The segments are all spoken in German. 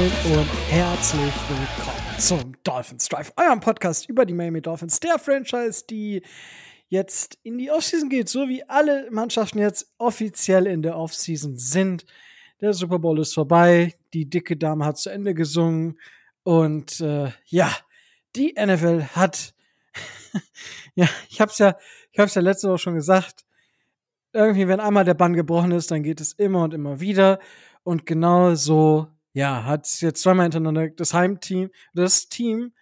Moin und herzlich willkommen zum Dolphins Drive, eurem Podcast über die Miami Dolphins, der Franchise, die jetzt in die Offseason geht, so wie alle Mannschaften jetzt offiziell in der Offseason sind. Der Super Bowl ist vorbei, die dicke Dame hat zu Ende gesungen und äh, ja, die NFL hat ja, ich hab's ja, ich hab's ja letzte Woche schon gesagt. Irgendwie, wenn einmal der Bann gebrochen ist, dann geht es immer und immer wieder. Und genau so, ja, hat jetzt zweimal hintereinander das Heimteam, das Team,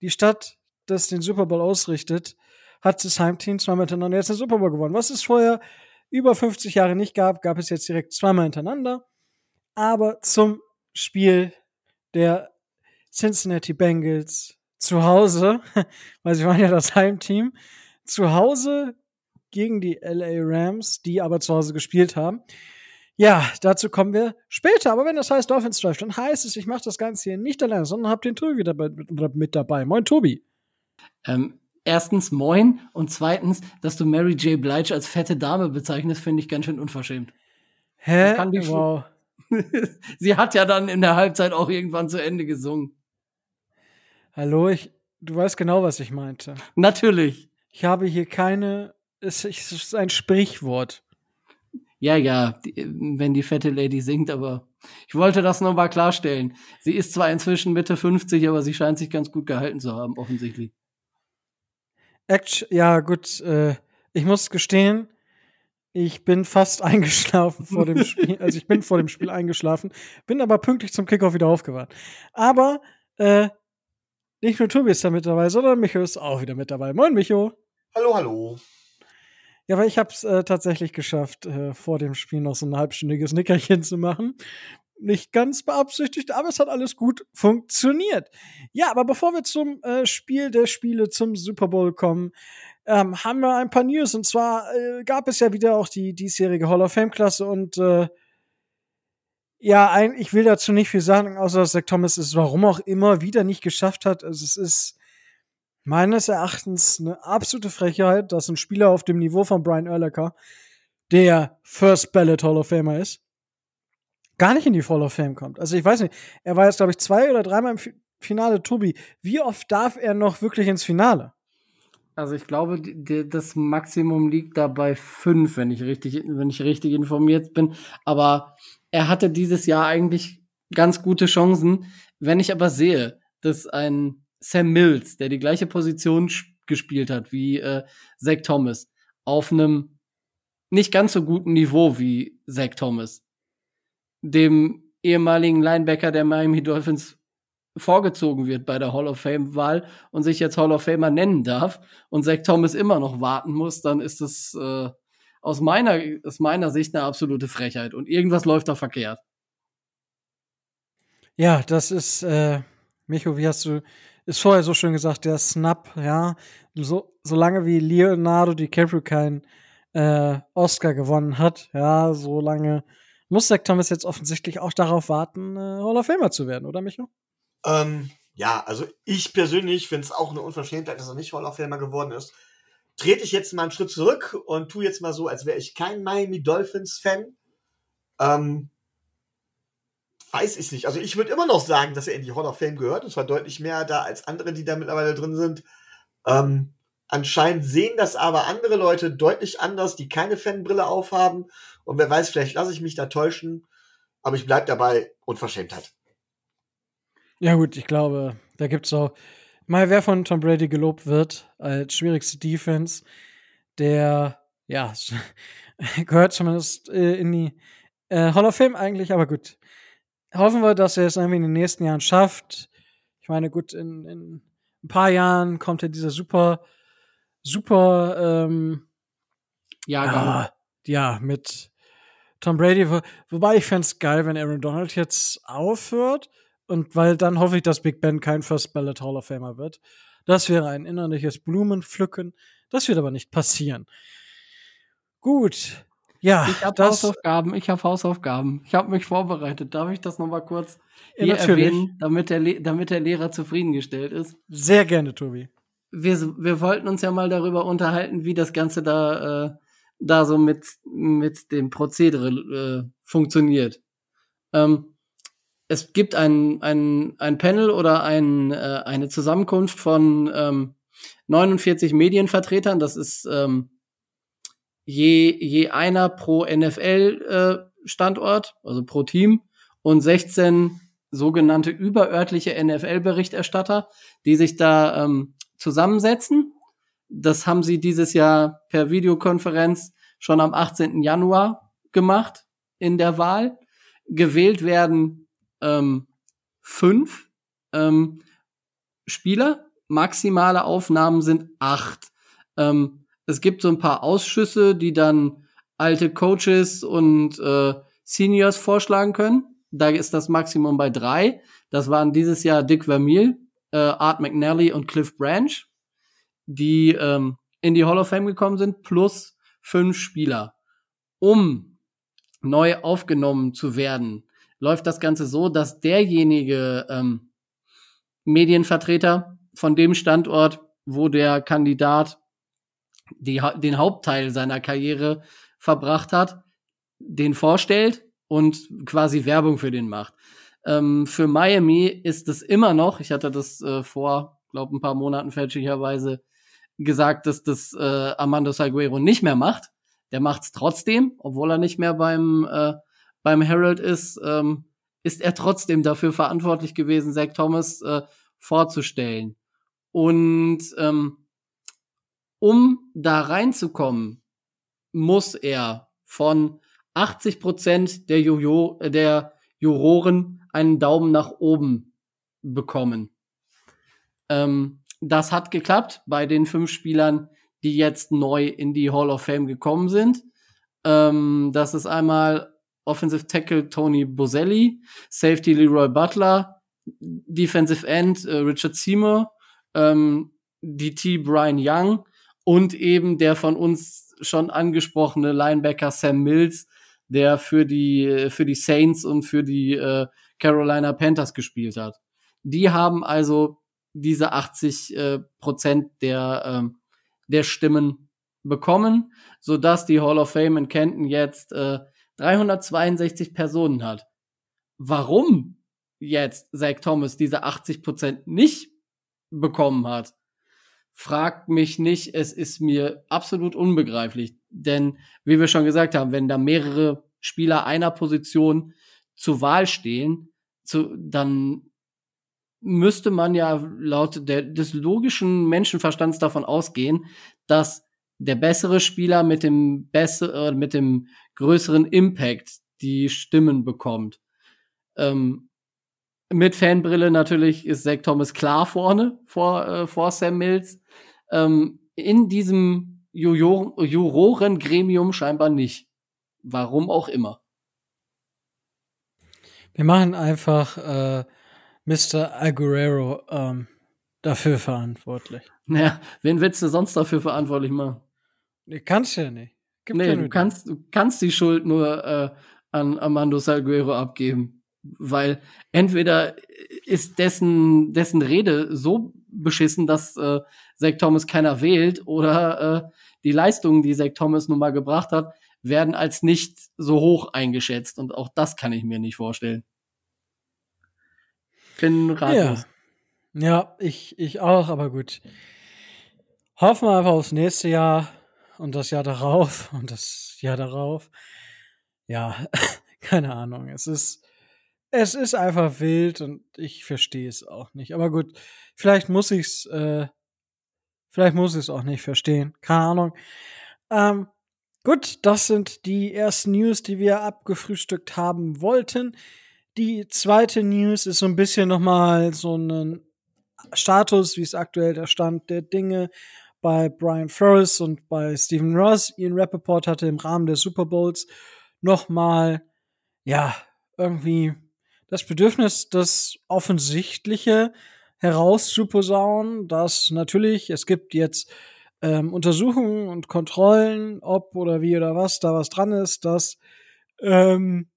die Stadt, das den Super Bowl ausrichtet, hat das Heimteam zweimal hintereinander jetzt den Super Bowl gewonnen. Was es vorher über 50 Jahre nicht gab, gab es jetzt direkt zweimal hintereinander. Aber zum Spiel der Cincinnati Bengals zu Hause, weil sie waren ja das Heimteam, zu Hause gegen die LA Rams, die aber zu Hause gespielt haben. Ja, dazu kommen wir später. Aber wenn das heißt Dolphins Drive, dann heißt es, ich mache das Ganze hier nicht alleine, sondern habe den Tobi wieder mit dabei. Moin, Tobi. Ähm, erstens moin und zweitens, dass du Mary J. Blige als fette Dame bezeichnest, finde ich ganz schön unverschämt. Hä? Wow. Sie hat ja dann in der Halbzeit auch irgendwann zu Ende gesungen. Hallo, ich, du weißt genau, was ich meinte. Natürlich. Ich habe hier keine, es ist ein Sprichwort. Ja, ja, die, wenn die fette Lady singt, aber ich wollte das nur mal klarstellen. Sie ist zwar inzwischen Mitte 50, aber sie scheint sich ganz gut gehalten zu haben, offensichtlich. Action, ja, gut, äh, ich muss gestehen, ich bin fast eingeschlafen vor dem Spiel. also ich bin vor dem Spiel eingeschlafen, bin aber pünktlich zum Kickoff wieder aufgewacht. Aber äh, nicht nur Tobi ist da mit dabei, sondern Micho ist auch wieder mit dabei. Moin, Micho. Hallo, hallo. Ja, aber ich habe es äh, tatsächlich geschafft, äh, vor dem Spiel noch so ein halbstündiges Nickerchen zu machen. Nicht ganz beabsichtigt, aber es hat alles gut funktioniert. Ja, aber bevor wir zum äh, Spiel der Spiele zum Super Bowl kommen, ähm, haben wir ein paar News. Und zwar äh, gab es ja wieder auch die diesjährige Hall of Fame-Klasse und äh, ja, ein, ich will dazu nicht viel sagen, außer dass Zach Thomas es warum auch immer wieder nicht geschafft hat. Also es ist meines Erachtens eine absolute Frechheit, dass ein Spieler auf dem Niveau von Brian Urlacher, der First Ballot Hall of Famer ist, gar nicht in die Hall of Fame kommt. Also ich weiß nicht, er war jetzt, glaube ich, zwei oder dreimal im Finale. Tobi, wie oft darf er noch wirklich ins Finale? Also ich glaube, das Maximum liegt da bei fünf, wenn ich richtig, wenn ich richtig informiert bin. Aber er hatte dieses Jahr eigentlich ganz gute Chancen. Wenn ich aber sehe, dass ein Sam Mills, der die gleiche Position gespielt hat wie äh, Zach Thomas, auf einem nicht ganz so guten Niveau wie Zach Thomas, dem ehemaligen Linebacker der Miami Dolphins vorgezogen wird bei der Hall of Fame-Wahl und sich jetzt Hall of Famer nennen darf und Zach Thomas immer noch warten muss, dann ist das äh, aus meiner, aus meiner Sicht eine absolute Frechheit. Und irgendwas läuft da verkehrt. Ja, das ist, äh, Micho, wie hast du, ist vorher so schön gesagt, der Snap, ja. So, solange wie Leonardo DiCaprio kein äh, Oscar gewonnen hat, ja, solange muss Zach Thomas jetzt offensichtlich auch darauf warten, äh, Hall of Famer zu werden, oder Micho? Ähm, ja, also ich persönlich finde es auch eine Unverschämtheit, dass er nicht Hall of Famer geworden ist trete ich jetzt mal einen Schritt zurück und tu jetzt mal so, als wäre ich kein Miami Dolphins Fan. Ähm, weiß ich nicht. Also ich würde immer noch sagen, dass er in die Hall of Fame gehört. Und zwar deutlich mehr da als andere, die da mittlerweile drin sind. Ähm, anscheinend sehen das aber andere Leute deutlich anders, die keine Fanbrille aufhaben. Und wer weiß, vielleicht lasse ich mich da täuschen. Aber ich bleibe dabei, Unverschämtheit. Ja gut, ich glaube, da gibt es auch mal wer von Tom Brady gelobt wird als schwierigste Defense, der ja gehört zumindest äh, in die äh, Hall of Fame eigentlich, aber gut. Hoffen wir, dass er es irgendwie in den nächsten Jahren schafft. Ich meine, gut, in, in ein paar Jahren kommt ja dieser super, super ähm, Jahrgang. Ah, ja, mit Tom Brady. Wo, wobei ich fände es geil, wenn Aaron Donald jetzt aufhört und weil dann hoffe ich, dass Big Ben kein First Ballot Hall of Famer wird. Das wäre ein innerliches Blumenpflücken. Das wird aber nicht passieren. Gut. Ja, ich habe Hausaufgaben, ich habe Hausaufgaben. Ich habe mich vorbereitet. Darf ich das noch mal kurz hier ja, erwähnen, damit der, damit der Lehrer zufriedengestellt ist? Sehr gerne, Tobi. Wir, wir wollten uns ja mal darüber unterhalten, wie das Ganze da, äh, da so mit, mit dem Prozedere äh, funktioniert. Ähm, es gibt ein, ein, ein Panel oder ein, äh, eine Zusammenkunft von ähm, 49 Medienvertretern. Das ist ähm, je, je einer pro NFL-Standort, äh, also pro Team, und 16 sogenannte überörtliche NFL-Berichterstatter, die sich da ähm, zusammensetzen. Das haben sie dieses Jahr per Videokonferenz schon am 18. Januar gemacht in der Wahl. Gewählt werden ähm, fünf ähm, Spieler. Maximale Aufnahmen sind acht. Ähm, es gibt so ein paar Ausschüsse, die dann alte Coaches und äh, Seniors vorschlagen können. Da ist das Maximum bei drei. Das waren dieses Jahr Dick Vermeil, äh, Art McNally und Cliff Branch, die ähm, in die Hall of Fame gekommen sind, plus fünf Spieler. Um neu aufgenommen zu werden, läuft das Ganze so, dass derjenige ähm, Medienvertreter von dem Standort, wo der Kandidat die, den Hauptteil seiner Karriere verbracht hat, den vorstellt und quasi Werbung für den macht. Ähm, für Miami ist es immer noch, ich hatte das äh, vor, glaube ein paar Monaten fälschlicherweise gesagt, dass das äh, Armando Salguero nicht mehr macht. Der macht's trotzdem, obwohl er nicht mehr beim äh, beim Herald ist, ähm, ist er trotzdem dafür verantwortlich gewesen, Zach Thomas äh, vorzustellen. Und ähm, um da reinzukommen, muss er von 80 Prozent der, äh, der Juroren einen Daumen nach oben bekommen. Ähm, das hat geklappt bei den fünf Spielern, die jetzt neu in die Hall of Fame gekommen sind. Ähm, das ist einmal Offensive Tackle Tony Boselli, Safety Leroy Butler, Defensive End äh, Richard Seymour, ähm, DT Brian Young und eben der von uns schon angesprochene Linebacker Sam Mills, der für die, für die Saints und für die äh, Carolina Panthers gespielt hat. Die haben also diese 80 äh, Prozent der, äh, der Stimmen bekommen, so dass die Hall of Fame in Kenton jetzt äh, 362 Personen hat. Warum jetzt Zach Thomas diese 80 Prozent nicht bekommen hat, fragt mich nicht. Es ist mir absolut unbegreiflich. Denn, wie wir schon gesagt haben, wenn da mehrere Spieler einer Position zur Wahl stehen, zu, dann müsste man ja laut der, des logischen Menschenverstands davon ausgehen, dass der bessere Spieler mit dem besseren, äh, mit dem größeren Impact die Stimmen bekommt. Ähm, mit Fanbrille natürlich ist Zach Thomas klar vorne vor, äh, vor Sam Mills. Ähm, in diesem Jurorengremium scheinbar nicht. Warum auch immer. Wir machen einfach äh, Mr. Aguero ähm, dafür verantwortlich. Naja, wen willst du sonst dafür verantwortlich machen? Nee, kannst ja nicht. Gibt nee, du kannst, du kannst die Schuld nur äh, an Armando Salguero abgeben. Weil entweder ist dessen, dessen Rede so beschissen, dass äh, Zach Thomas keiner wählt, oder äh, die Leistungen, die Zach Thomas nun mal gebracht hat, werden als nicht so hoch eingeschätzt. Und auch das kann ich mir nicht vorstellen. Bin ratlos. Ja, ja ich, ich auch, aber gut. Hoffen wir einfach aufs nächste Jahr und das Jahr darauf und das Jahr darauf. Ja, keine Ahnung. Es ist, es ist einfach wild und ich verstehe es auch nicht. Aber gut, vielleicht muss ich's, äh, vielleicht muss ich es auch nicht verstehen. Keine Ahnung. Ähm, gut, das sind die ersten News, die wir abgefrühstückt haben wollten. Die zweite News ist so ein bisschen nochmal so ein Status, wie es aktuell der Stand der Dinge bei Brian Flores und bei Stephen Ross. Ian Rappaport hatte im Rahmen der Super Bowls nochmal, ja, irgendwie das Bedürfnis, das Offensichtliche herauszuposaunen, dass natürlich, es gibt jetzt ähm, Untersuchungen und Kontrollen, ob oder wie oder was da was dran ist, dass ähm,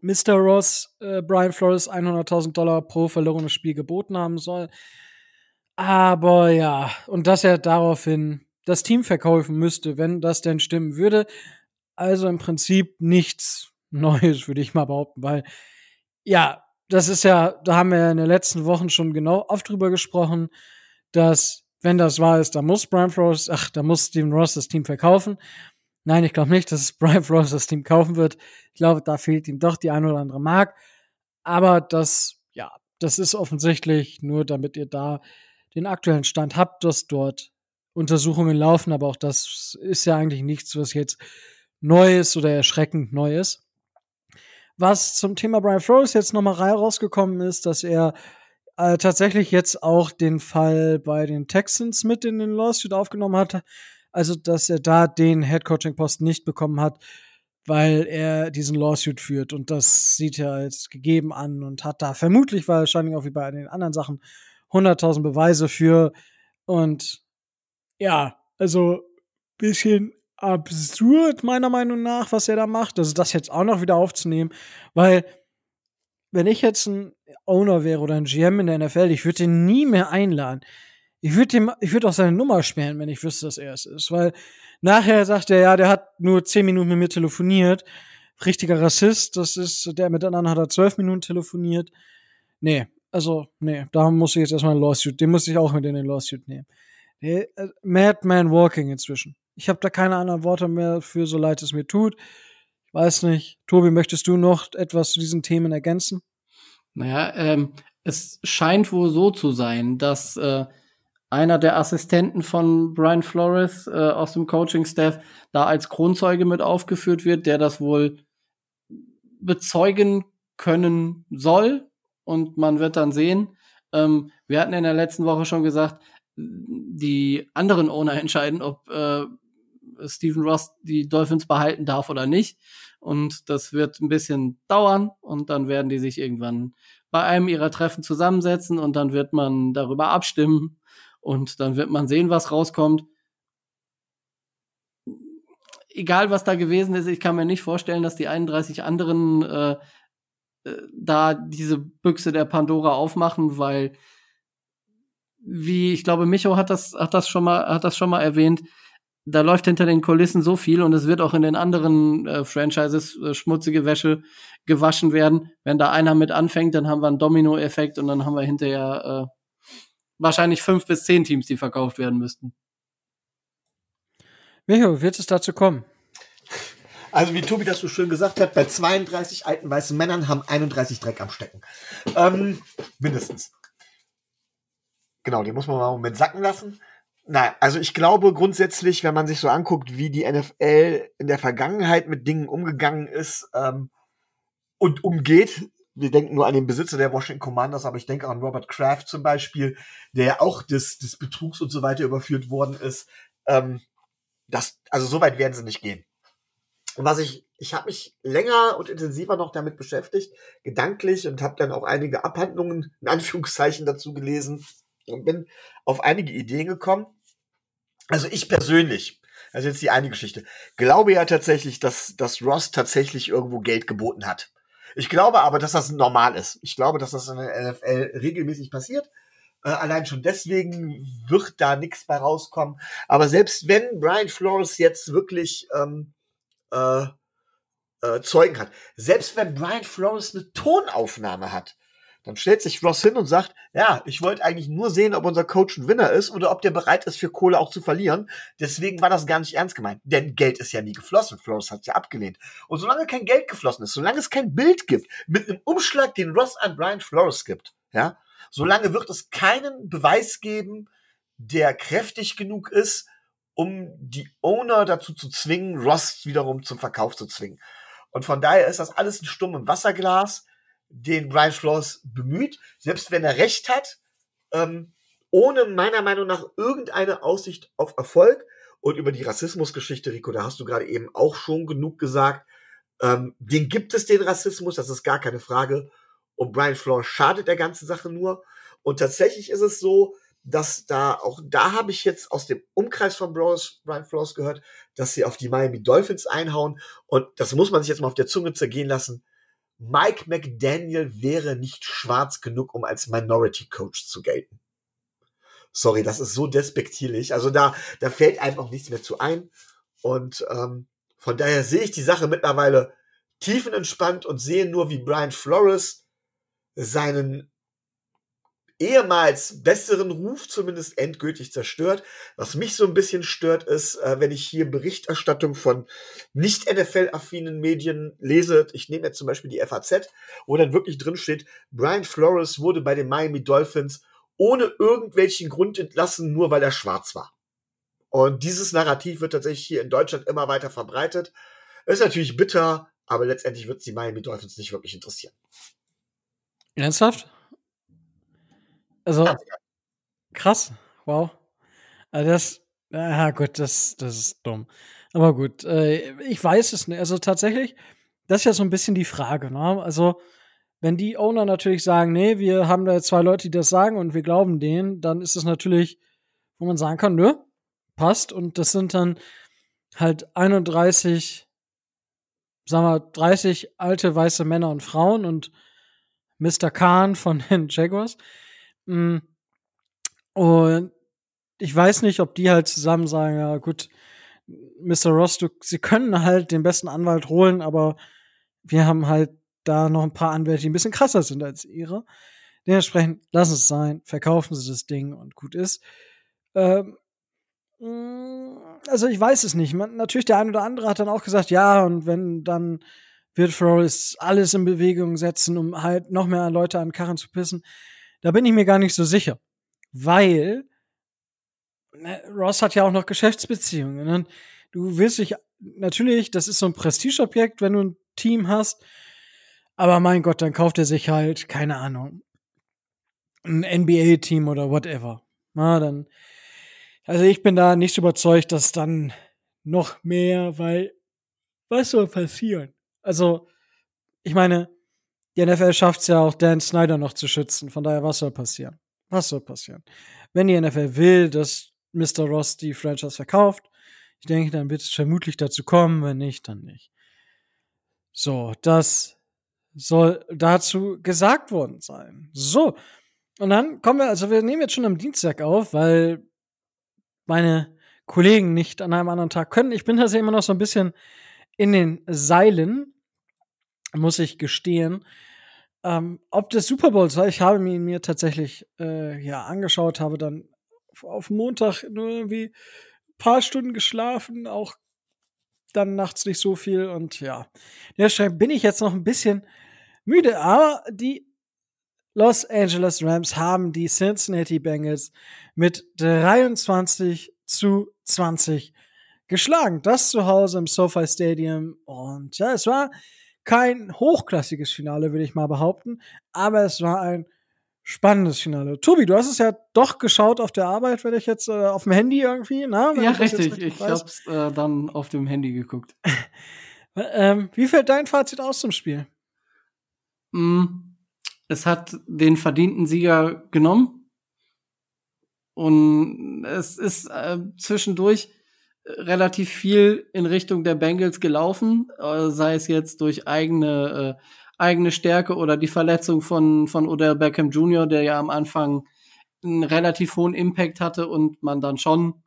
Mr. Ross äh, Brian Flores 100.000 Dollar pro verlorenes Spiel geboten haben soll. Aber ja, und dass er daraufhin das Team verkaufen müsste, wenn das denn stimmen würde. Also im Prinzip nichts Neues, würde ich mal behaupten, weil ja, das ist ja, da haben wir ja in den letzten Wochen schon genau oft drüber gesprochen, dass, wenn das wahr ist, da muss Brian Flores, ach, da muss Steven Ross das Team verkaufen. Nein, ich glaube nicht, dass Brian Flores das Team kaufen wird. Ich glaube, da fehlt ihm doch die ein oder andere Mark. Aber das, ja, das ist offensichtlich nur, damit ihr da den aktuellen Stand habt, dass dort Untersuchungen laufen. Aber auch das ist ja eigentlich nichts, was jetzt neu ist oder erschreckend neu ist. Was zum Thema Brian Flores jetzt nochmal rausgekommen ist, dass er äh, tatsächlich jetzt auch den Fall bei den Texans mit in den Lawsuit aufgenommen hat. Also, dass er da den Headcoaching-Posten nicht bekommen hat, weil er diesen Lawsuit führt. Und das sieht er als gegeben an und hat da vermutlich wahrscheinlich auch wie bei den anderen Sachen 100.000 Beweise für. Und ja, also bisschen absurd, meiner Meinung nach, was er da macht. Also das jetzt auch noch wieder aufzunehmen, weil wenn ich jetzt ein Owner wäre oder ein GM in der NFL, ich würde den nie mehr einladen. Ich würde würde auch seine Nummer sperren, wenn ich wüsste, dass er es ist, weil nachher sagt er, ja, der hat nur zehn Minuten mit mir telefoniert. Richtiger Rassist, das ist, der mit anderen hat er zwölf Minuten telefoniert. Nee, also, nee, da muss ich jetzt erstmal ein Lawsuit, den muss ich auch mit in den Lawsuit nehmen. Der, äh, Madman Walking inzwischen. Ich habe da keine anderen Worte mehr für, so leid es mir tut. Ich weiß nicht. Tobi, möchtest du noch etwas zu diesen Themen ergänzen? Naja, ähm, es scheint wohl so zu sein, dass äh, einer der Assistenten von Brian Flores äh, aus dem Coaching-Staff da als Kronzeuge mit aufgeführt wird, der das wohl bezeugen können soll. Und man wird dann sehen. Ähm, wir hatten in der letzten Woche schon gesagt, die anderen Owner entscheiden, ob äh, Stephen Ross die Dolphins behalten darf oder nicht. Und das wird ein bisschen dauern und dann werden die sich irgendwann bei einem ihrer Treffen zusammensetzen und dann wird man darüber abstimmen und dann wird man sehen, was rauskommt. Egal, was da gewesen ist, ich kann mir nicht vorstellen, dass die 31 anderen äh, äh, da diese Büchse der Pandora aufmachen, weil wie ich glaube, Micho hat das hat das schon mal hat das schon mal erwähnt da läuft hinter den Kulissen so viel und es wird auch in den anderen äh, Franchises äh, schmutzige Wäsche gewaschen werden. Wenn da einer mit anfängt, dann haben wir einen Domino-Effekt und dann haben wir hinterher äh, wahrscheinlich fünf bis zehn Teams, die verkauft werden müssten. Micho, wird es dazu kommen? Also wie Tobi das so schön gesagt hat, bei 32 alten weißen Männern haben 31 Dreck am Stecken. Ähm, mindestens. Genau, die muss man mal mit sacken lassen. Nein, also ich glaube grundsätzlich, wenn man sich so anguckt, wie die NFL in der Vergangenheit mit Dingen umgegangen ist ähm, und umgeht, wir denken nur an den Besitzer der Washington Commanders, aber ich denke an Robert Kraft zum Beispiel, der auch des, des Betrugs und so weiter überführt worden ist. Ähm, das, also so weit werden sie nicht gehen. Und was ich, ich habe mich länger und intensiver noch damit beschäftigt, gedanklich und habe dann auch einige Abhandlungen in Anführungszeichen dazu gelesen und bin auf einige Ideen gekommen. Also ich persönlich, also jetzt die eine Geschichte, glaube ja tatsächlich, dass, dass Ross tatsächlich irgendwo Geld geboten hat. Ich glaube aber, dass das normal ist. Ich glaube, dass das in der NFL regelmäßig passiert. Äh, allein schon deswegen wird da nichts bei rauskommen. Aber selbst wenn Brian Flores jetzt wirklich ähm, äh, äh, Zeugen hat, selbst wenn Brian Flores eine Tonaufnahme hat, dann stellt sich Ross hin und sagt, ja, ich wollte eigentlich nur sehen, ob unser Coach ein Winner ist oder ob der bereit ist, für Kohle auch zu verlieren. Deswegen war das gar nicht ernst gemeint. Denn Geld ist ja nie geflossen. Flores hat ja abgelehnt. Und solange kein Geld geflossen ist, solange es kein Bild gibt, mit einem Umschlag, den Ross an Brian Flores gibt, ja, solange wird es keinen Beweis geben, der kräftig genug ist, um die Owner dazu zu zwingen, Ross wiederum zum Verkauf zu zwingen. Und von daher ist das alles ein stummes Wasserglas den Brian Flores bemüht, selbst wenn er recht hat, ähm, ohne meiner Meinung nach irgendeine Aussicht auf Erfolg. Und über die Rassismusgeschichte, Rico, da hast du gerade eben auch schon genug gesagt. Ähm, den gibt es, den Rassismus, das ist gar keine Frage. Und Brian Flores schadet der ganzen Sache nur. Und tatsächlich ist es so, dass da auch da habe ich jetzt aus dem Umkreis von Brian Flores gehört, dass sie auf die Miami Dolphins einhauen. Und das muss man sich jetzt mal auf der Zunge zergehen lassen. Mike McDaniel wäre nicht schwarz genug, um als Minority Coach zu gelten. Sorry, das ist so despektierlich. Also da, da fällt einem auch nichts mehr zu ein. Und ähm, von daher sehe ich die Sache mittlerweile tiefenentspannt und sehe nur, wie Brian Flores seinen ehemals besseren Ruf zumindest endgültig zerstört. Was mich so ein bisschen stört, ist, äh, wenn ich hier Berichterstattung von nicht NFL-affinen Medien lese. Ich nehme jetzt zum Beispiel die FAZ, wo dann wirklich drin steht, Brian Flores wurde bei den Miami Dolphins ohne irgendwelchen Grund entlassen, nur weil er schwarz war. Und dieses Narrativ wird tatsächlich hier in Deutschland immer weiter verbreitet. Ist natürlich bitter, aber letztendlich wird es die Miami Dolphins nicht wirklich interessieren. Ernsthaft? Also, krass, wow. Also das, ja gut, das, das ist dumm. Aber gut, äh, ich weiß es nicht. Also tatsächlich, das ist ja so ein bisschen die Frage. Ne? Also, wenn die Owner natürlich sagen, nee, wir haben da zwei Leute, die das sagen und wir glauben denen, dann ist es natürlich, wo man sagen kann, nö, passt. Und das sind dann halt 31, sagen wir, 30 alte weiße Männer und Frauen und Mr. Khan von den Jaguars. Mm. Und ich weiß nicht, ob die halt zusammen sagen, ja gut, Mr. Ross, du, sie können halt den besten Anwalt holen, aber wir haben halt da noch ein paar Anwälte, die ein bisschen krasser sind als ihre. Dementsprechend lassen es sein, verkaufen sie das Ding und gut ist. Ähm, mm, also ich weiß es nicht. Man, natürlich der eine oder andere hat dann auch gesagt, ja, und wenn dann wird Flores alles in Bewegung setzen, um halt noch mehr Leute an Karren zu pissen. Da bin ich mir gar nicht so sicher. Weil ne, Ross hat ja auch noch Geschäftsbeziehungen. Ne? Du willst dich, natürlich, das ist so ein Prestigeobjekt, wenn du ein Team hast. Aber mein Gott, dann kauft er sich halt, keine Ahnung, ein NBA-Team oder whatever. Na, dann, also ich bin da nicht überzeugt, dass dann noch mehr, weil was soll passieren? Also, ich meine, die NFL schafft es ja auch, Dan Snyder noch zu schützen. Von daher, was soll passieren? Was soll passieren? Wenn die NFL will, dass Mr. Ross die Franchise verkauft, ich denke, dann wird es vermutlich dazu kommen. Wenn nicht, dann nicht. So, das soll dazu gesagt worden sein. So. Und dann kommen wir, also wir nehmen jetzt schon am Dienstag auf, weil meine Kollegen nicht an einem anderen Tag können. Ich bin tatsächlich immer noch so ein bisschen in den Seilen, muss ich gestehen. Ähm, ob des Super Bowls war, ich habe ihn mir tatsächlich äh, ja angeschaut, habe dann auf Montag nur irgendwie ein paar Stunden geschlafen, auch dann nachts nicht so viel und ja, deshalb bin ich jetzt noch ein bisschen müde, aber die Los Angeles Rams haben die Cincinnati Bengals mit 23 zu 20 geschlagen. Das zu Hause im SoFi Stadium und ja, es war kein hochklassiges Finale, würde ich mal behaupten, aber es war ein spannendes Finale. Tobi, du hast es ja doch geschaut auf der Arbeit, werde ich jetzt äh, auf dem Handy irgendwie, na? Ja, ich richtig. richtig. Ich habe es äh, dann auf dem Handy geguckt. ähm, wie fällt dein Fazit aus zum Spiel? Mm, es hat den verdienten Sieger genommen. Und es ist äh, zwischendurch relativ viel in Richtung der Bengals gelaufen, äh, sei es jetzt durch eigene, äh, eigene Stärke oder die Verletzung von, von Odell Beckham Jr., der ja am Anfang einen relativ hohen Impact hatte und man dann schon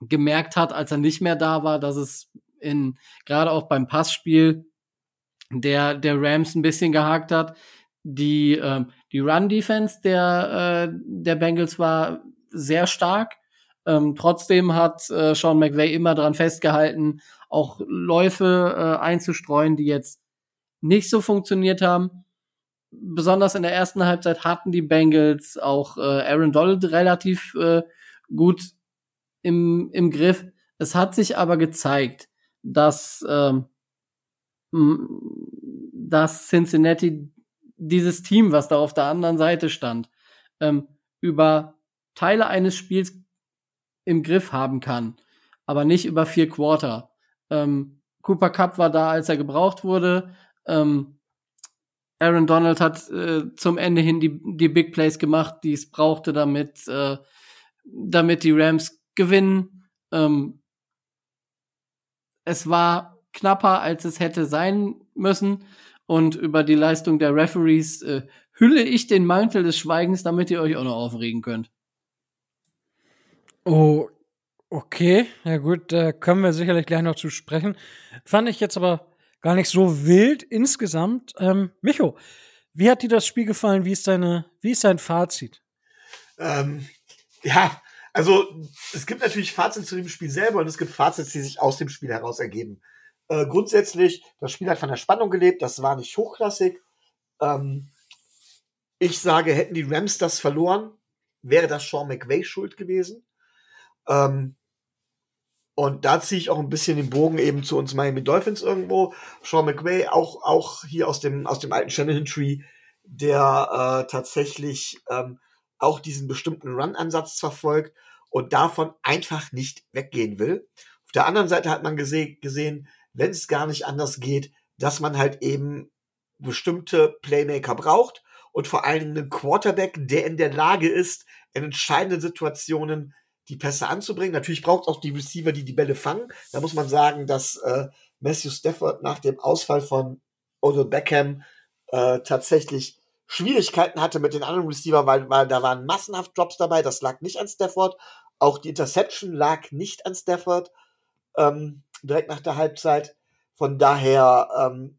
gemerkt hat, als er nicht mehr da war, dass es in, gerade auch beim Passspiel der, der Rams ein bisschen gehakt hat. Die, äh, die Run-Defense der, äh, der Bengals war sehr stark ähm, trotzdem hat äh, Sean McVay immer daran festgehalten, auch Läufe äh, einzustreuen, die jetzt nicht so funktioniert haben. Besonders in der ersten Halbzeit hatten die Bengals auch äh, Aaron Donald relativ äh, gut im, im Griff. Es hat sich aber gezeigt, dass, ähm, dass Cincinnati dieses Team, was da auf der anderen Seite stand, ähm, über Teile eines Spiels im Griff haben kann, aber nicht über vier Quarter. Ähm, Cooper Cup war da, als er gebraucht wurde. Ähm, Aaron Donald hat äh, zum Ende hin die, die Big Plays gemacht, die es brauchte, damit, äh, damit die Rams gewinnen. Ähm, es war knapper, als es hätte sein müssen. Und über die Leistung der Referees äh, hülle ich den Mantel des Schweigens, damit ihr euch auch noch aufregen könnt. Oh, okay. Ja gut, da können wir sicherlich gleich noch zu sprechen. Fand ich jetzt aber gar nicht so wild insgesamt. Ähm, Micho, Wie hat dir das Spiel gefallen? Wie ist deine, wie ist dein Fazit? Ähm, ja, also es gibt natürlich Fazit zu dem Spiel selber und es gibt Fazits, die sich aus dem Spiel heraus ergeben. Äh, grundsätzlich, das Spiel hat von der Spannung gelebt, das war nicht hochklassig. Ähm, ich sage, hätten die Rams das verloren, wäre das Sean McVay schuld gewesen. Ähm, und da ziehe ich auch ein bisschen den Bogen eben zu uns Miami Dolphins irgendwo. Sean McVay, auch, auch hier aus dem, aus dem alten Shanahan Tree, der äh, tatsächlich ähm, auch diesen bestimmten Run-Ansatz verfolgt und davon einfach nicht weggehen will. Auf der anderen Seite hat man gese gesehen, wenn es gar nicht anders geht, dass man halt eben bestimmte Playmaker braucht und vor allen Dingen einen Quarterback, der in der Lage ist, in entscheidenden Situationen die Pässe anzubringen. Natürlich braucht auch die Receiver, die die Bälle fangen. Da muss man sagen, dass äh, Matthew Stafford nach dem Ausfall von Odell Beckham äh, tatsächlich Schwierigkeiten hatte mit den anderen Receiver, weil, weil da waren massenhaft Drops dabei. Das lag nicht an Stafford. Auch die Interception lag nicht an Stafford ähm, direkt nach der Halbzeit. Von daher ähm,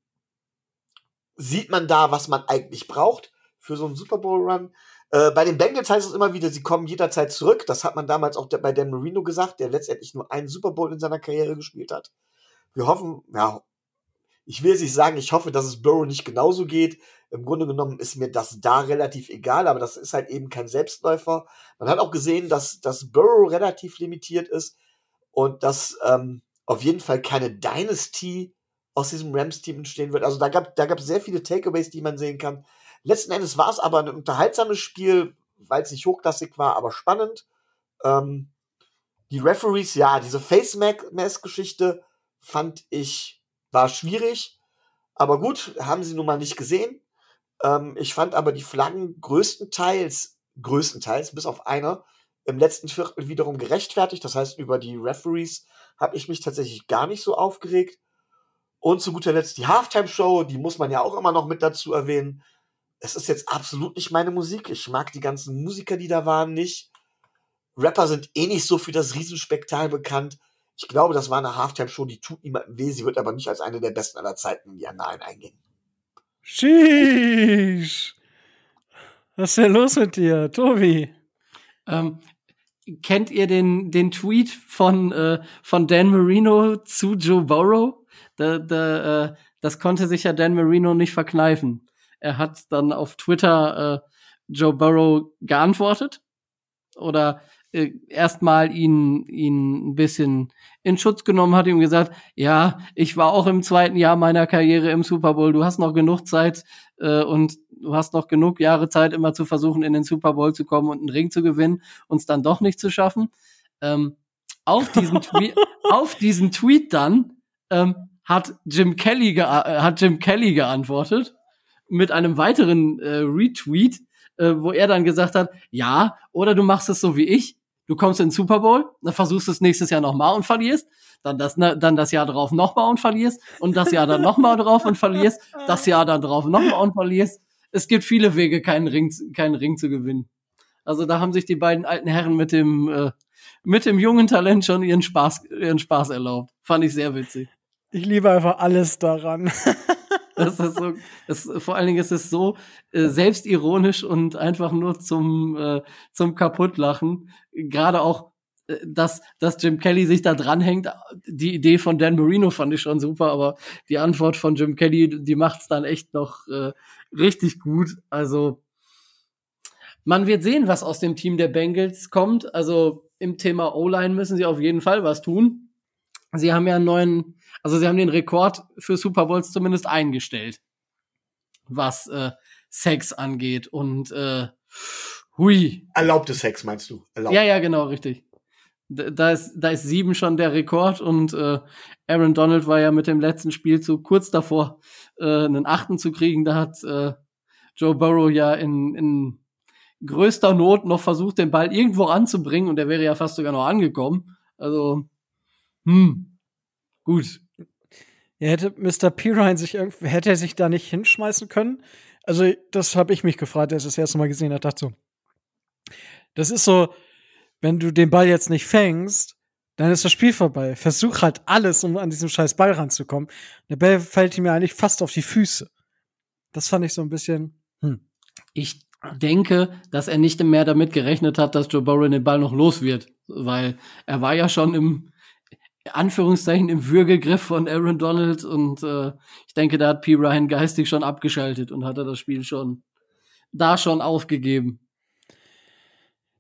sieht man da, was man eigentlich braucht für so einen Super Bowl Run. Äh, bei den Bengals heißt es immer wieder, sie kommen jederzeit zurück. Das hat man damals auch bei Dan Marino gesagt, der letztendlich nur einen Super Bowl in seiner Karriere gespielt hat. Wir hoffen, ja, ich will es nicht sagen, ich hoffe, dass es Burrow nicht genauso geht. Im Grunde genommen ist mir das da relativ egal, aber das ist halt eben kein Selbstläufer. Man hat auch gesehen, dass, dass Burrow relativ limitiert ist und dass ähm, auf jeden Fall keine Dynasty aus diesem Rams-Team entstehen wird. Also da gab da gab sehr viele Takeaways, die man sehen kann. Letzten Endes war es aber ein unterhaltsames Spiel, weil es nicht hochklassig war, aber spannend. Ähm, die Referees, ja, diese Face-Mask-Geschichte fand ich, war schwierig. Aber gut, haben sie nun mal nicht gesehen. Ähm, ich fand aber die Flaggen größtenteils, größtenteils, bis auf einer, im letzten Viertel wiederum gerechtfertigt. Das heißt, über die Referees habe ich mich tatsächlich gar nicht so aufgeregt. Und zu guter Letzt die Halftime-Show, die muss man ja auch immer noch mit dazu erwähnen. Es ist jetzt absolut nicht meine Musik. Ich mag die ganzen Musiker, die da waren, nicht. Rapper sind eh nicht so für das Riesenspektakel bekannt. Ich glaube, das war eine Halftime-Show, die tut niemandem weh. Sie wird aber nicht als eine der besten aller Zeiten in die Annalen eingehen. Sheesh. Was ist denn los mit dir, Tobi? Ähm, kennt ihr den, den Tweet von, äh, von Dan Marino zu Joe Burrow? Da, da, äh, das konnte sich ja Dan Marino nicht verkneifen. Er hat dann auf Twitter äh, Joe Burrow geantwortet oder äh, erstmal ihn, ihn ein bisschen in Schutz genommen, hat ihm gesagt, ja, ich war auch im zweiten Jahr meiner Karriere im Super Bowl, du hast noch genug Zeit äh, und du hast noch genug Jahre Zeit, immer zu versuchen, in den Super Bowl zu kommen und einen Ring zu gewinnen, uns dann doch nicht zu schaffen. Ähm, auf diesen Tweet, auf diesen Tweet dann ähm, hat Jim Kelly äh, hat Jim Kelly geantwortet mit einem weiteren äh, Retweet, äh, wo er dann gesagt hat, ja, oder du machst es so wie ich, du kommst in den Super Bowl, dann versuchst du es nächstes Jahr nochmal und verlierst, dann das, ne, dann das Jahr drauf nochmal und verlierst und das Jahr dann nochmal drauf und verlierst, das Jahr dann drauf nochmal und verlierst. Es gibt viele Wege, keinen Ring, keinen Ring zu gewinnen. Also da haben sich die beiden alten Herren mit dem, äh, mit dem jungen Talent schon ihren Spaß, ihren Spaß erlaubt. Fand ich sehr witzig. Ich liebe einfach alles daran. Das ist so, das, vor allen Dingen ist es so äh, selbstironisch und einfach nur zum, äh, zum Kaputtlachen. Gerade auch, äh, dass, dass Jim Kelly sich da dranhängt. Die Idee von Dan Marino fand ich schon super, aber die Antwort von Jim Kelly, die macht's dann echt noch äh, richtig gut. Also, man wird sehen, was aus dem Team der Bengals kommt. Also, im Thema O-Line müssen sie auf jeden Fall was tun. Sie haben ja einen neuen also sie haben den Rekord für Super Bowls zumindest eingestellt, was äh, Sex angeht und äh, hui. Erlaubte Sex meinst du? Erlaubt. Ja, ja, genau, richtig. Da ist, da ist sieben schon der Rekord und äh, Aaron Donald war ja mit dem letzten Spielzug kurz davor, äh, einen achten zu kriegen. Da hat äh, Joe Burrow ja in, in größter Not noch versucht, den Ball irgendwo anzubringen und der wäre ja fast sogar noch angekommen. Also, hm, gut. Ja, hätte Mr. Pirine sich irgendwie, hätte er sich da nicht hinschmeißen können? Also, das habe ich mich gefragt, als ich das erste Mal gesehen habe, dachte so, das ist so, wenn du den Ball jetzt nicht fängst, dann ist das Spiel vorbei. Versuch halt alles, um an diesem scheiß Ball ranzukommen. Der Ball fällt ihm ja eigentlich fast auf die Füße. Das fand ich so ein bisschen, Hm. Ich denke, dass er nicht mehr damit gerechnet hat, dass Joe Burrow den Ball noch los wird, weil er war ja schon im Anführungszeichen im Würgegriff von Aaron Donald und äh, ich denke, da hat P. Ryan geistig schon abgeschaltet und hat er das Spiel schon da schon aufgegeben.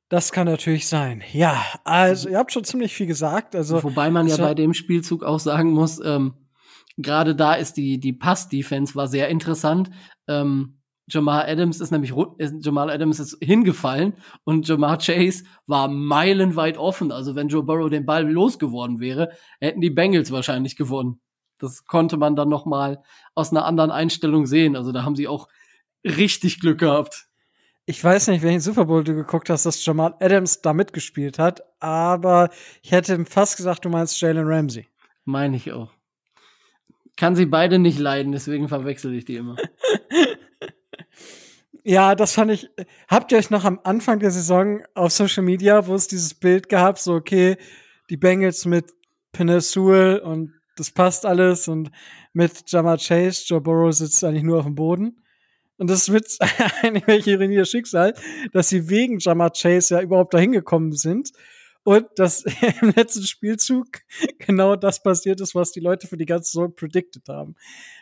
Das kann natürlich sein. Ja, also ihr habt schon ziemlich viel gesagt. Also wobei man ja bei dem Spielzug auch sagen muss, ähm, gerade da ist die die Pass-Defense war sehr interessant. Ähm, Jamal Adams ist nämlich Jamal Adams ist hingefallen und Jamal Chase war meilenweit offen. Also wenn Joe Burrow den Ball losgeworden wäre, hätten die Bengals wahrscheinlich gewonnen. Das konnte man dann noch mal aus einer anderen Einstellung sehen. Also da haben sie auch richtig Glück gehabt. Ich weiß nicht, welchen Super Bowl du geguckt hast, dass Jamal Adams da mitgespielt hat, aber ich hätte fast gesagt, du meinst Jalen Ramsey. Meine ich auch. Kann sie beide nicht leiden, deswegen verwechsel ich die immer. Ja, das fand ich. Habt ihr euch noch am Anfang der Saison auf Social Media, wo es dieses Bild gab, so okay, die Bengals mit Penesul und das passt alles und mit Jamar Chase, Joe Burrow sitzt eigentlich nur auf dem Boden. Und das ist eigentlich welche Ironie Schicksal, dass sie wegen Jamar Chase ja überhaupt dahin gekommen sind und dass im letzten Spielzug genau das passiert ist, was die Leute für die ganze Saison predicted haben.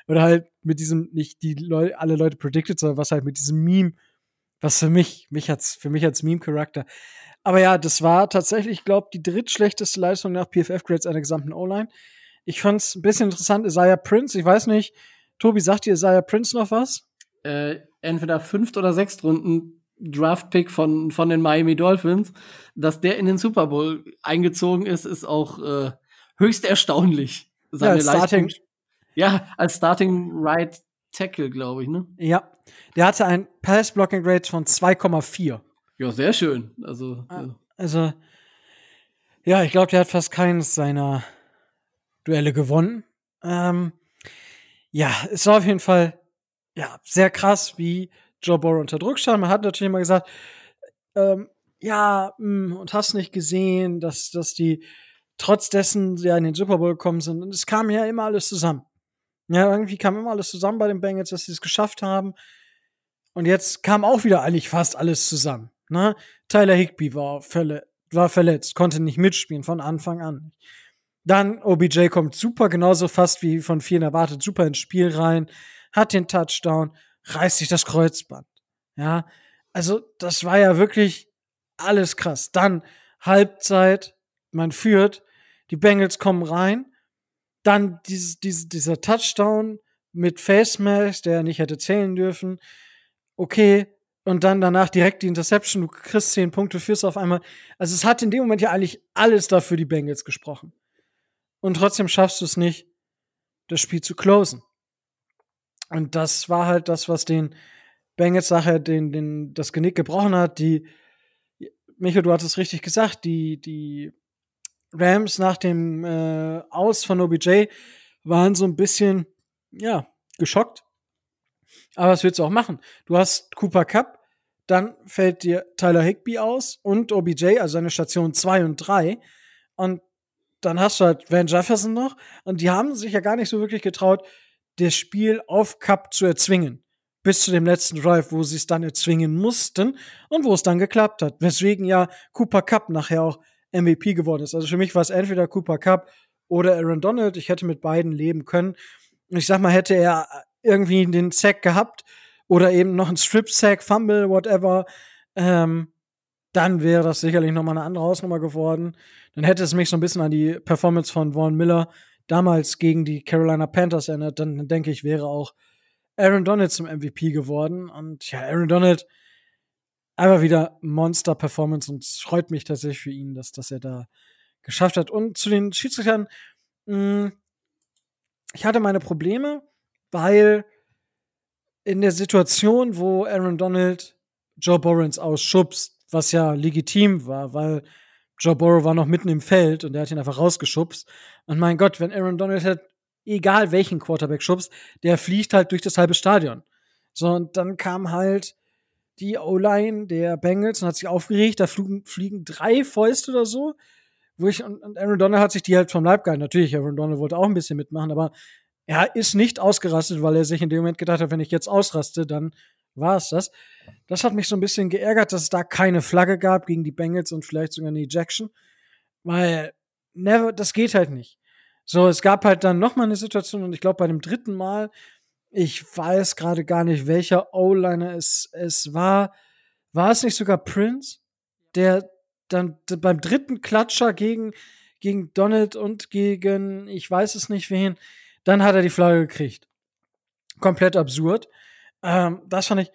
Oder halt mit diesem, nicht die Leute, alle Leute predicted, sondern was halt mit diesem Meme, was für mich, mich hat's, für mich als Meme-Charakter. Aber ja, das war tatsächlich, ich glaube, die drittschlechteste Leistung nach PFF-Grades einer gesamten O-Line. Ich fand's ein bisschen interessant, Isaiah Prince, ich weiß nicht, Tobi, sagt dir Isaiah Prince noch was? Äh, entweder fünft oder sechst Runden Draft-Pick von, von den Miami Dolphins, dass der in den Super Bowl eingezogen ist, ist auch äh, höchst erstaunlich. Seine ja, Leistung. Ja, als Starting Right Tackle, glaube ich, ne? Ja. Der hatte ein Pass-Blocking-Rate von 2,4. Ja, sehr schön. Also, ah, ja. also ja, ich glaube, der hat fast keines seiner Duelle gewonnen. Ähm, ja, es war auf jeden Fall ja sehr krass, wie Joe Burrow unter Druck stand. Man hat natürlich immer gesagt, ähm, ja, mh, hm, und hast nicht gesehen, dass, dass die trotz dessen ja in den Super Bowl gekommen sind. Und es kam ja immer alles zusammen. Ja, irgendwie kam immer alles zusammen bei den Bengals, dass sie es geschafft haben. Und jetzt kam auch wieder eigentlich fast alles zusammen. Ne? Tyler Higby war, war verletzt, konnte nicht mitspielen von Anfang an. Dann OBJ kommt super, genauso fast wie von vielen erwartet, super ins Spiel rein, hat den Touchdown, reißt sich das Kreuzband. Ja, also das war ja wirklich alles krass. Dann Halbzeit, man führt, die Bengals kommen rein, dann dieses, dieses, dieser Touchdown mit Face Mask, der nicht hätte zählen dürfen. Okay, und dann danach direkt die Interception, du kriegst zehn Punkte, führst auf einmal. Also es hat in dem Moment ja eigentlich alles dafür die Bengals gesprochen. Und trotzdem schaffst du es nicht, das Spiel zu closen. Und das war halt das, was den Bengals nachher den, den, das Genick gebrochen hat. Die, Micho, du hattest richtig gesagt, die, die Rams nach dem äh, Aus von OBJ waren so ein bisschen, ja, geschockt. Aber was willst du auch machen? Du hast Cooper Cup, dann fällt dir Tyler Higby aus und OBJ, also seine Station 2 und 3. Und dann hast du halt Van Jefferson noch. Und die haben sich ja gar nicht so wirklich getraut, das Spiel auf Cup zu erzwingen. Bis zu dem letzten Drive, wo sie es dann erzwingen mussten und wo es dann geklappt hat. Weswegen ja Cooper Cup nachher auch MVP geworden ist. Also für mich war es entweder Cooper Cup oder Aaron Donald. Ich hätte mit beiden leben können. Ich sag mal, hätte er irgendwie den Sack gehabt oder eben noch einen Strip-Sack, Fumble, whatever, ähm, dann wäre das sicherlich noch mal eine andere Hausnummer geworden. Dann hätte es mich so ein bisschen an die Performance von Vaughn Miller damals gegen die Carolina Panthers erinnert, dann denke ich, wäre auch Aaron Donald zum MVP geworden. Und ja, Aaron Donald einfach wieder Monster-Performance und es freut mich tatsächlich für ihn, dass, dass er da geschafft hat. Und zu den Schiedsrichtern, mh, hm, ich hatte meine Probleme, weil in der Situation, wo Aaron Donald Joe Borrens ausschubst, was ja legitim war, weil Joe Burrow war noch mitten im Feld und der hat ihn einfach rausgeschubst. Und mein Gott, wenn Aaron Donald hat, egal welchen Quarterback schubst, der fliegt halt durch das halbe Stadion. So, und dann kam halt die O-Line der Bengals und hat sich aufgeregt, da fliegen, fliegen drei Fäuste oder so. Wo ich, und, Aaron Donald hat sich die halt vom Leib gehalten. Natürlich, Aaron Donald wollte auch ein bisschen mitmachen, aber er ist nicht ausgerastet, weil er sich in dem Moment gedacht hat, wenn ich jetzt ausraste, dann war es das. Das hat mich so ein bisschen geärgert, dass es da keine Flagge gab gegen die Bengals und vielleicht sogar eine Ejection. Weil, never, das geht halt nicht. So, es gab halt dann noch mal eine Situation und ich glaube bei dem dritten Mal, ich weiß gerade gar nicht, welcher O-Liner es, es war. War es nicht sogar Prince, der dann beim dritten Klatscher gegen, gegen Donald und gegen, ich weiß es nicht wen, dann hat er die Flagge gekriegt. Komplett absurd. Ähm, das fand ich,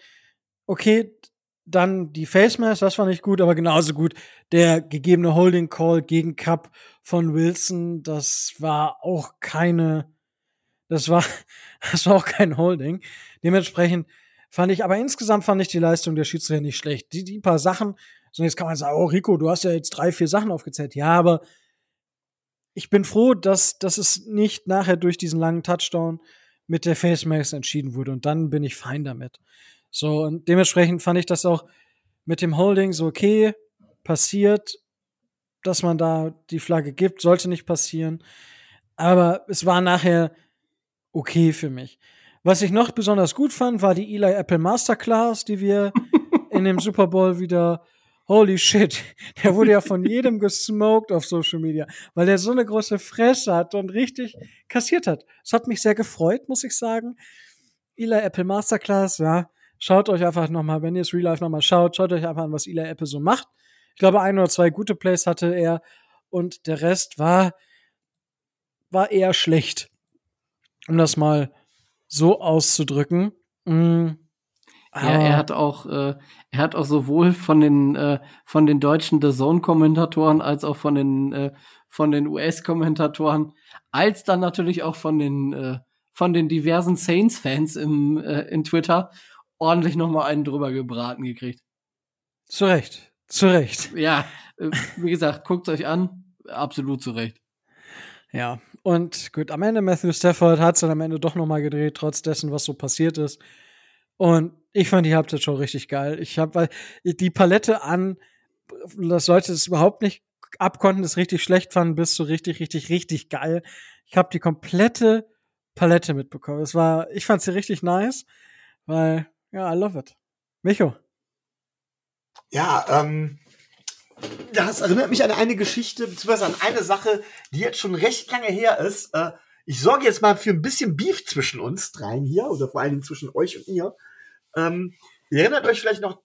okay, dann die Face Mask, das fand ich gut, aber genauso gut der gegebene Holding Call gegen Cup von Wilson, das war auch keine, das war, das war auch kein Holding. Dementsprechend fand ich, aber insgesamt fand ich die Leistung der Schiedsrichter nicht schlecht. Die, die paar Sachen, so jetzt kann man sagen, oh Rico, du hast ja jetzt drei, vier Sachen aufgezählt. Ja, aber ich bin froh, dass, dass es nicht nachher durch diesen langen Touchdown mit der Face Mask entschieden wurde und dann bin ich fein damit. So, und dementsprechend fand ich das auch mit dem Holding so okay, passiert, dass man da die Flagge gibt, sollte nicht passieren. Aber es war nachher okay für mich. Was ich noch besonders gut fand, war die Eli Apple Masterclass, die wir in dem Super Bowl wieder Holy shit, der wurde ja von jedem gesmoked auf Social Media, weil der so eine große Fresse hat und richtig kassiert hat. Es hat mich sehr gefreut, muss ich sagen. Eli Apple Masterclass, ja, schaut euch einfach nochmal, wenn ihr es Real Life nochmal schaut, schaut euch einfach an, was Eli Apple so macht. Ich glaube, ein oder zwei gute Plays hatte er und der Rest war, war eher schlecht. Um das mal so auszudrücken. Mm. Ja, er hat auch, äh, er hat auch sowohl von den äh, von den deutschen The Zone Kommentatoren als auch von den äh, von den US Kommentatoren als dann natürlich auch von den äh, von den diversen Saints Fans im äh, in Twitter ordentlich noch mal einen drüber gebraten gekriegt. Zu Recht, zu Recht. Ja, äh, wie gesagt, guckt euch an, absolut zu Recht. Ja, und gut, am Ende Matthew Stafford hat es dann am Ende doch noch mal gedreht, trotz dessen, was so passiert ist. Und ich fand die Halbzeit schon richtig geil. Ich habe weil die Palette an, dass Leute es überhaupt nicht abkonnten, es richtig schlecht fanden, bis so richtig, richtig, richtig geil. Ich habe die komplette Palette mitbekommen. Es war, ich fand sie richtig nice, weil ja, I love it. Micho. Ja, ähm, das erinnert mich an eine Geschichte, beziehungsweise an eine Sache, die jetzt schon recht lange her ist. Äh, ich sorge jetzt mal für ein bisschen Beef zwischen uns dreien hier, oder vor allen Dingen zwischen euch und mir. Ähm, ihr erinnert euch vielleicht noch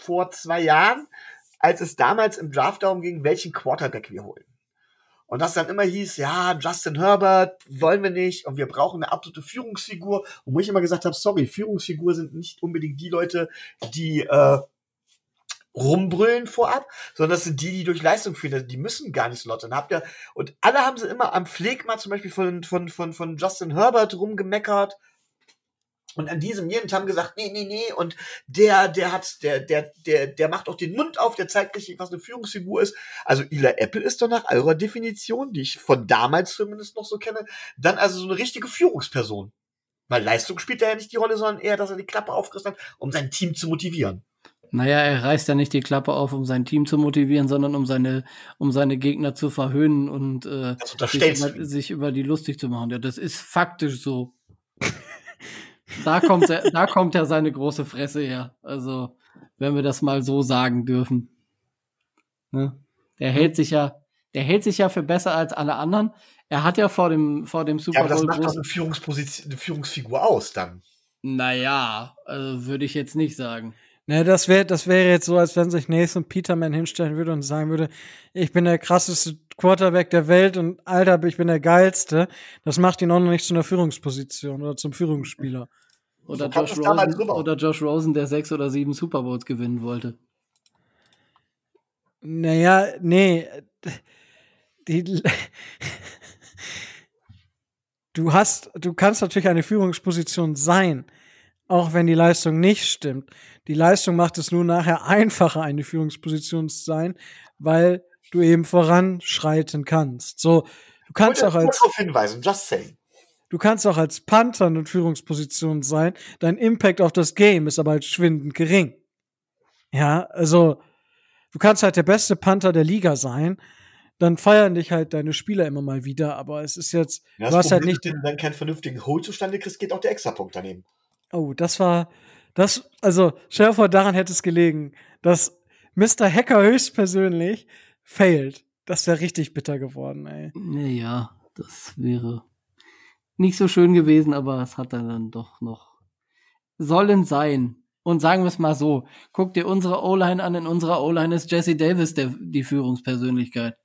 vor zwei Jahren, als es damals im Draft darum ging, welchen Quarterback wir holen. Und das dann immer hieß, ja, Justin Herbert wollen wir nicht und wir brauchen eine absolute Führungsfigur. Und wo ich immer gesagt habe, sorry, Führungsfigur sind nicht unbedingt die Leute, die äh, rumbrüllen vorab, sondern das sind die, die durch Leistung führen. Die müssen gar nicht sein. Habt ihr, und alle haben sie immer am Pflegma zum Beispiel von, von, von, von Justin Herbert rumgemeckert und an diesem jeden haben gesagt, nee, nee, nee, und der, der hat, der, der, der, der macht auch den Mund auf, der zeigt richtig, was eine Führungsfigur ist. Also Ila Apple ist doch nach eurer Definition, die ich von damals zumindest noch so kenne, dann also so eine richtige Führungsperson. Weil Leistung spielt er ja nicht die Rolle, sondern eher, dass er die Klappe aufgerissen hat, um sein Team zu motivieren. Naja, er reißt ja nicht die Klappe auf, um sein Team zu motivieren, sondern um seine, um seine Gegner zu verhöhnen und äh, sich, über, sich über die lustig zu machen. Ja, das ist faktisch so. Da kommt, er, da kommt ja seine große Fresse her. Also, wenn wir das mal so sagen dürfen. Ne? Der hält sich ja, der hält sich ja für besser als alle anderen. Er hat ja vor dem, vor dem Super Bowl. Ja, aber das macht doch eine, Führungsposition, eine Führungsfigur aus dann. Naja, also würde ich jetzt nicht sagen. Ne, das wäre das wäre jetzt so, als wenn sich Nathan Peterman hinstellen würde und sagen würde, ich bin der krasseste Quarterback der Welt und Alter, ich bin der geilste. Das macht ihn auch noch nicht zu einer Führungsposition oder zum Führungsspieler. Oder, so Josh Rosen, oder Josh Rosen, der sechs oder sieben Super Bowls gewinnen wollte. Naja, nee. Die, du hast, du kannst natürlich eine Führungsposition sein, auch wenn die Leistung nicht stimmt. Die Leistung macht es nur nachher einfacher, eine Führungsposition zu sein, weil du eben voranschreiten kannst. So, du kannst auch als. Darauf hinweisen, just saying. Du kannst auch als Panther in Führungsposition sein. Dein Impact auf das Game ist aber halt schwindend gering. Ja, also du kannst halt der beste Panther der Liga sein. Dann feiern dich halt deine Spieler immer mal wieder, aber es ist jetzt, ja, du hast halt nicht. Wenn du dann keinen vernünftigen Hole zustande kriegst, geht auch der Extrapunkt daneben. Oh, das war, Das, also, stell dir vor, daran hätte es gelegen, dass Mr. Hacker höchstpersönlich failed. Das wäre richtig bitter geworden, ey. Naja, das wäre nicht so schön gewesen, aber es hat dann doch noch sollen sein. Und sagen wir es mal so, guck dir unsere O-Line an, in unserer O-Line ist Jesse Davis der, die Führungspersönlichkeit.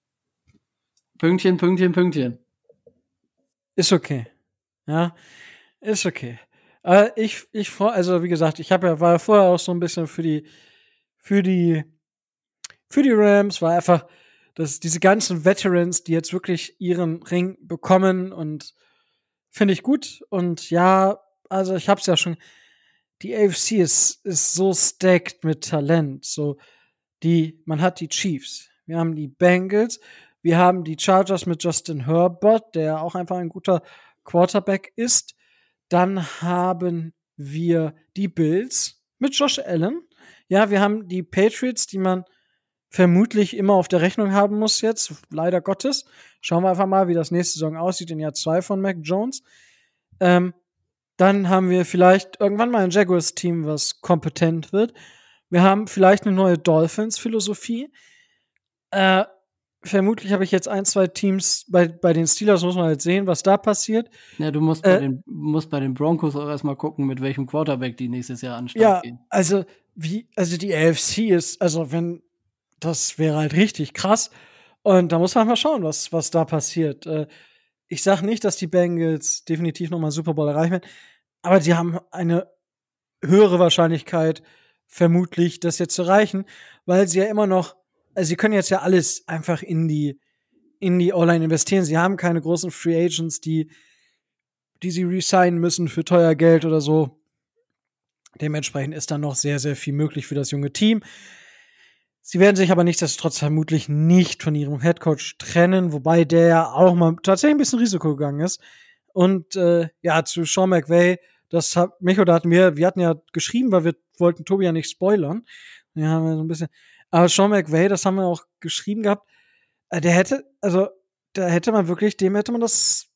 Pünktchen, Pünktchen, Pünktchen. Ist okay. Ja, ist okay. Aber ich, ich also wie gesagt, ich habe ja, war vorher auch so ein bisschen für die, für die, für die Rams, war einfach, dass diese ganzen Veterans, die jetzt wirklich ihren Ring bekommen und finde ich gut. Und ja, also ich habe es ja schon, die AFC ist, ist so stacked mit Talent. So, die, man hat die Chiefs, wir haben die Bengals, wir haben die Chargers mit Justin Herbert, der auch einfach ein guter Quarterback ist. Dann haben wir die Bills mit Josh Allen. Ja, wir haben die Patriots, die man vermutlich immer auf der Rechnung haben muss jetzt, leider Gottes. Schauen wir einfach mal, wie das nächste Saison aussieht in Jahr 2 von Mac Jones. Ähm, dann haben wir vielleicht irgendwann mal ein Jaguars-Team, was kompetent wird. Wir haben vielleicht eine neue Dolphins-Philosophie. Äh, vermutlich habe ich jetzt ein, zwei Teams bei, bei den Steelers, muss man halt sehen, was da passiert. Ja, du musst, äh, bei, den, musst bei den Broncos auch erstmal gucken, mit welchem Quarterback die nächstes Jahr anstehen. Ja, gehen. also wie, also die AFC ist, also wenn, das wäre halt richtig krass. Und da muss man mal schauen, was, was da passiert. Äh, ich sage nicht, dass die Bengals definitiv nochmal Super Bowl erreichen werden, aber die haben eine höhere Wahrscheinlichkeit, vermutlich, das jetzt zu erreichen, weil sie ja immer noch also sie können jetzt ja alles einfach in die in die O-Line investieren. Sie haben keine großen Free Agents, die die sie resignen müssen für teuer Geld oder so. Dementsprechend ist da noch sehr, sehr viel möglich für das junge Team. Sie werden sich aber nichtsdestotrotz vermutlich nicht von ihrem Headcoach trennen, wobei der ja auch mal tatsächlich ein bisschen Risiko gegangen ist. Und äh, ja, zu Sean McVay, das hat mich oder hatten wir, wir hatten ja geschrieben, weil wir wollten Tobi ja nicht spoilern. Wir haben ja so ein bisschen, aber Sean McVay, das haben wir auch geschrieben gehabt, äh, der hätte, also, da hätte man wirklich, dem hätte man das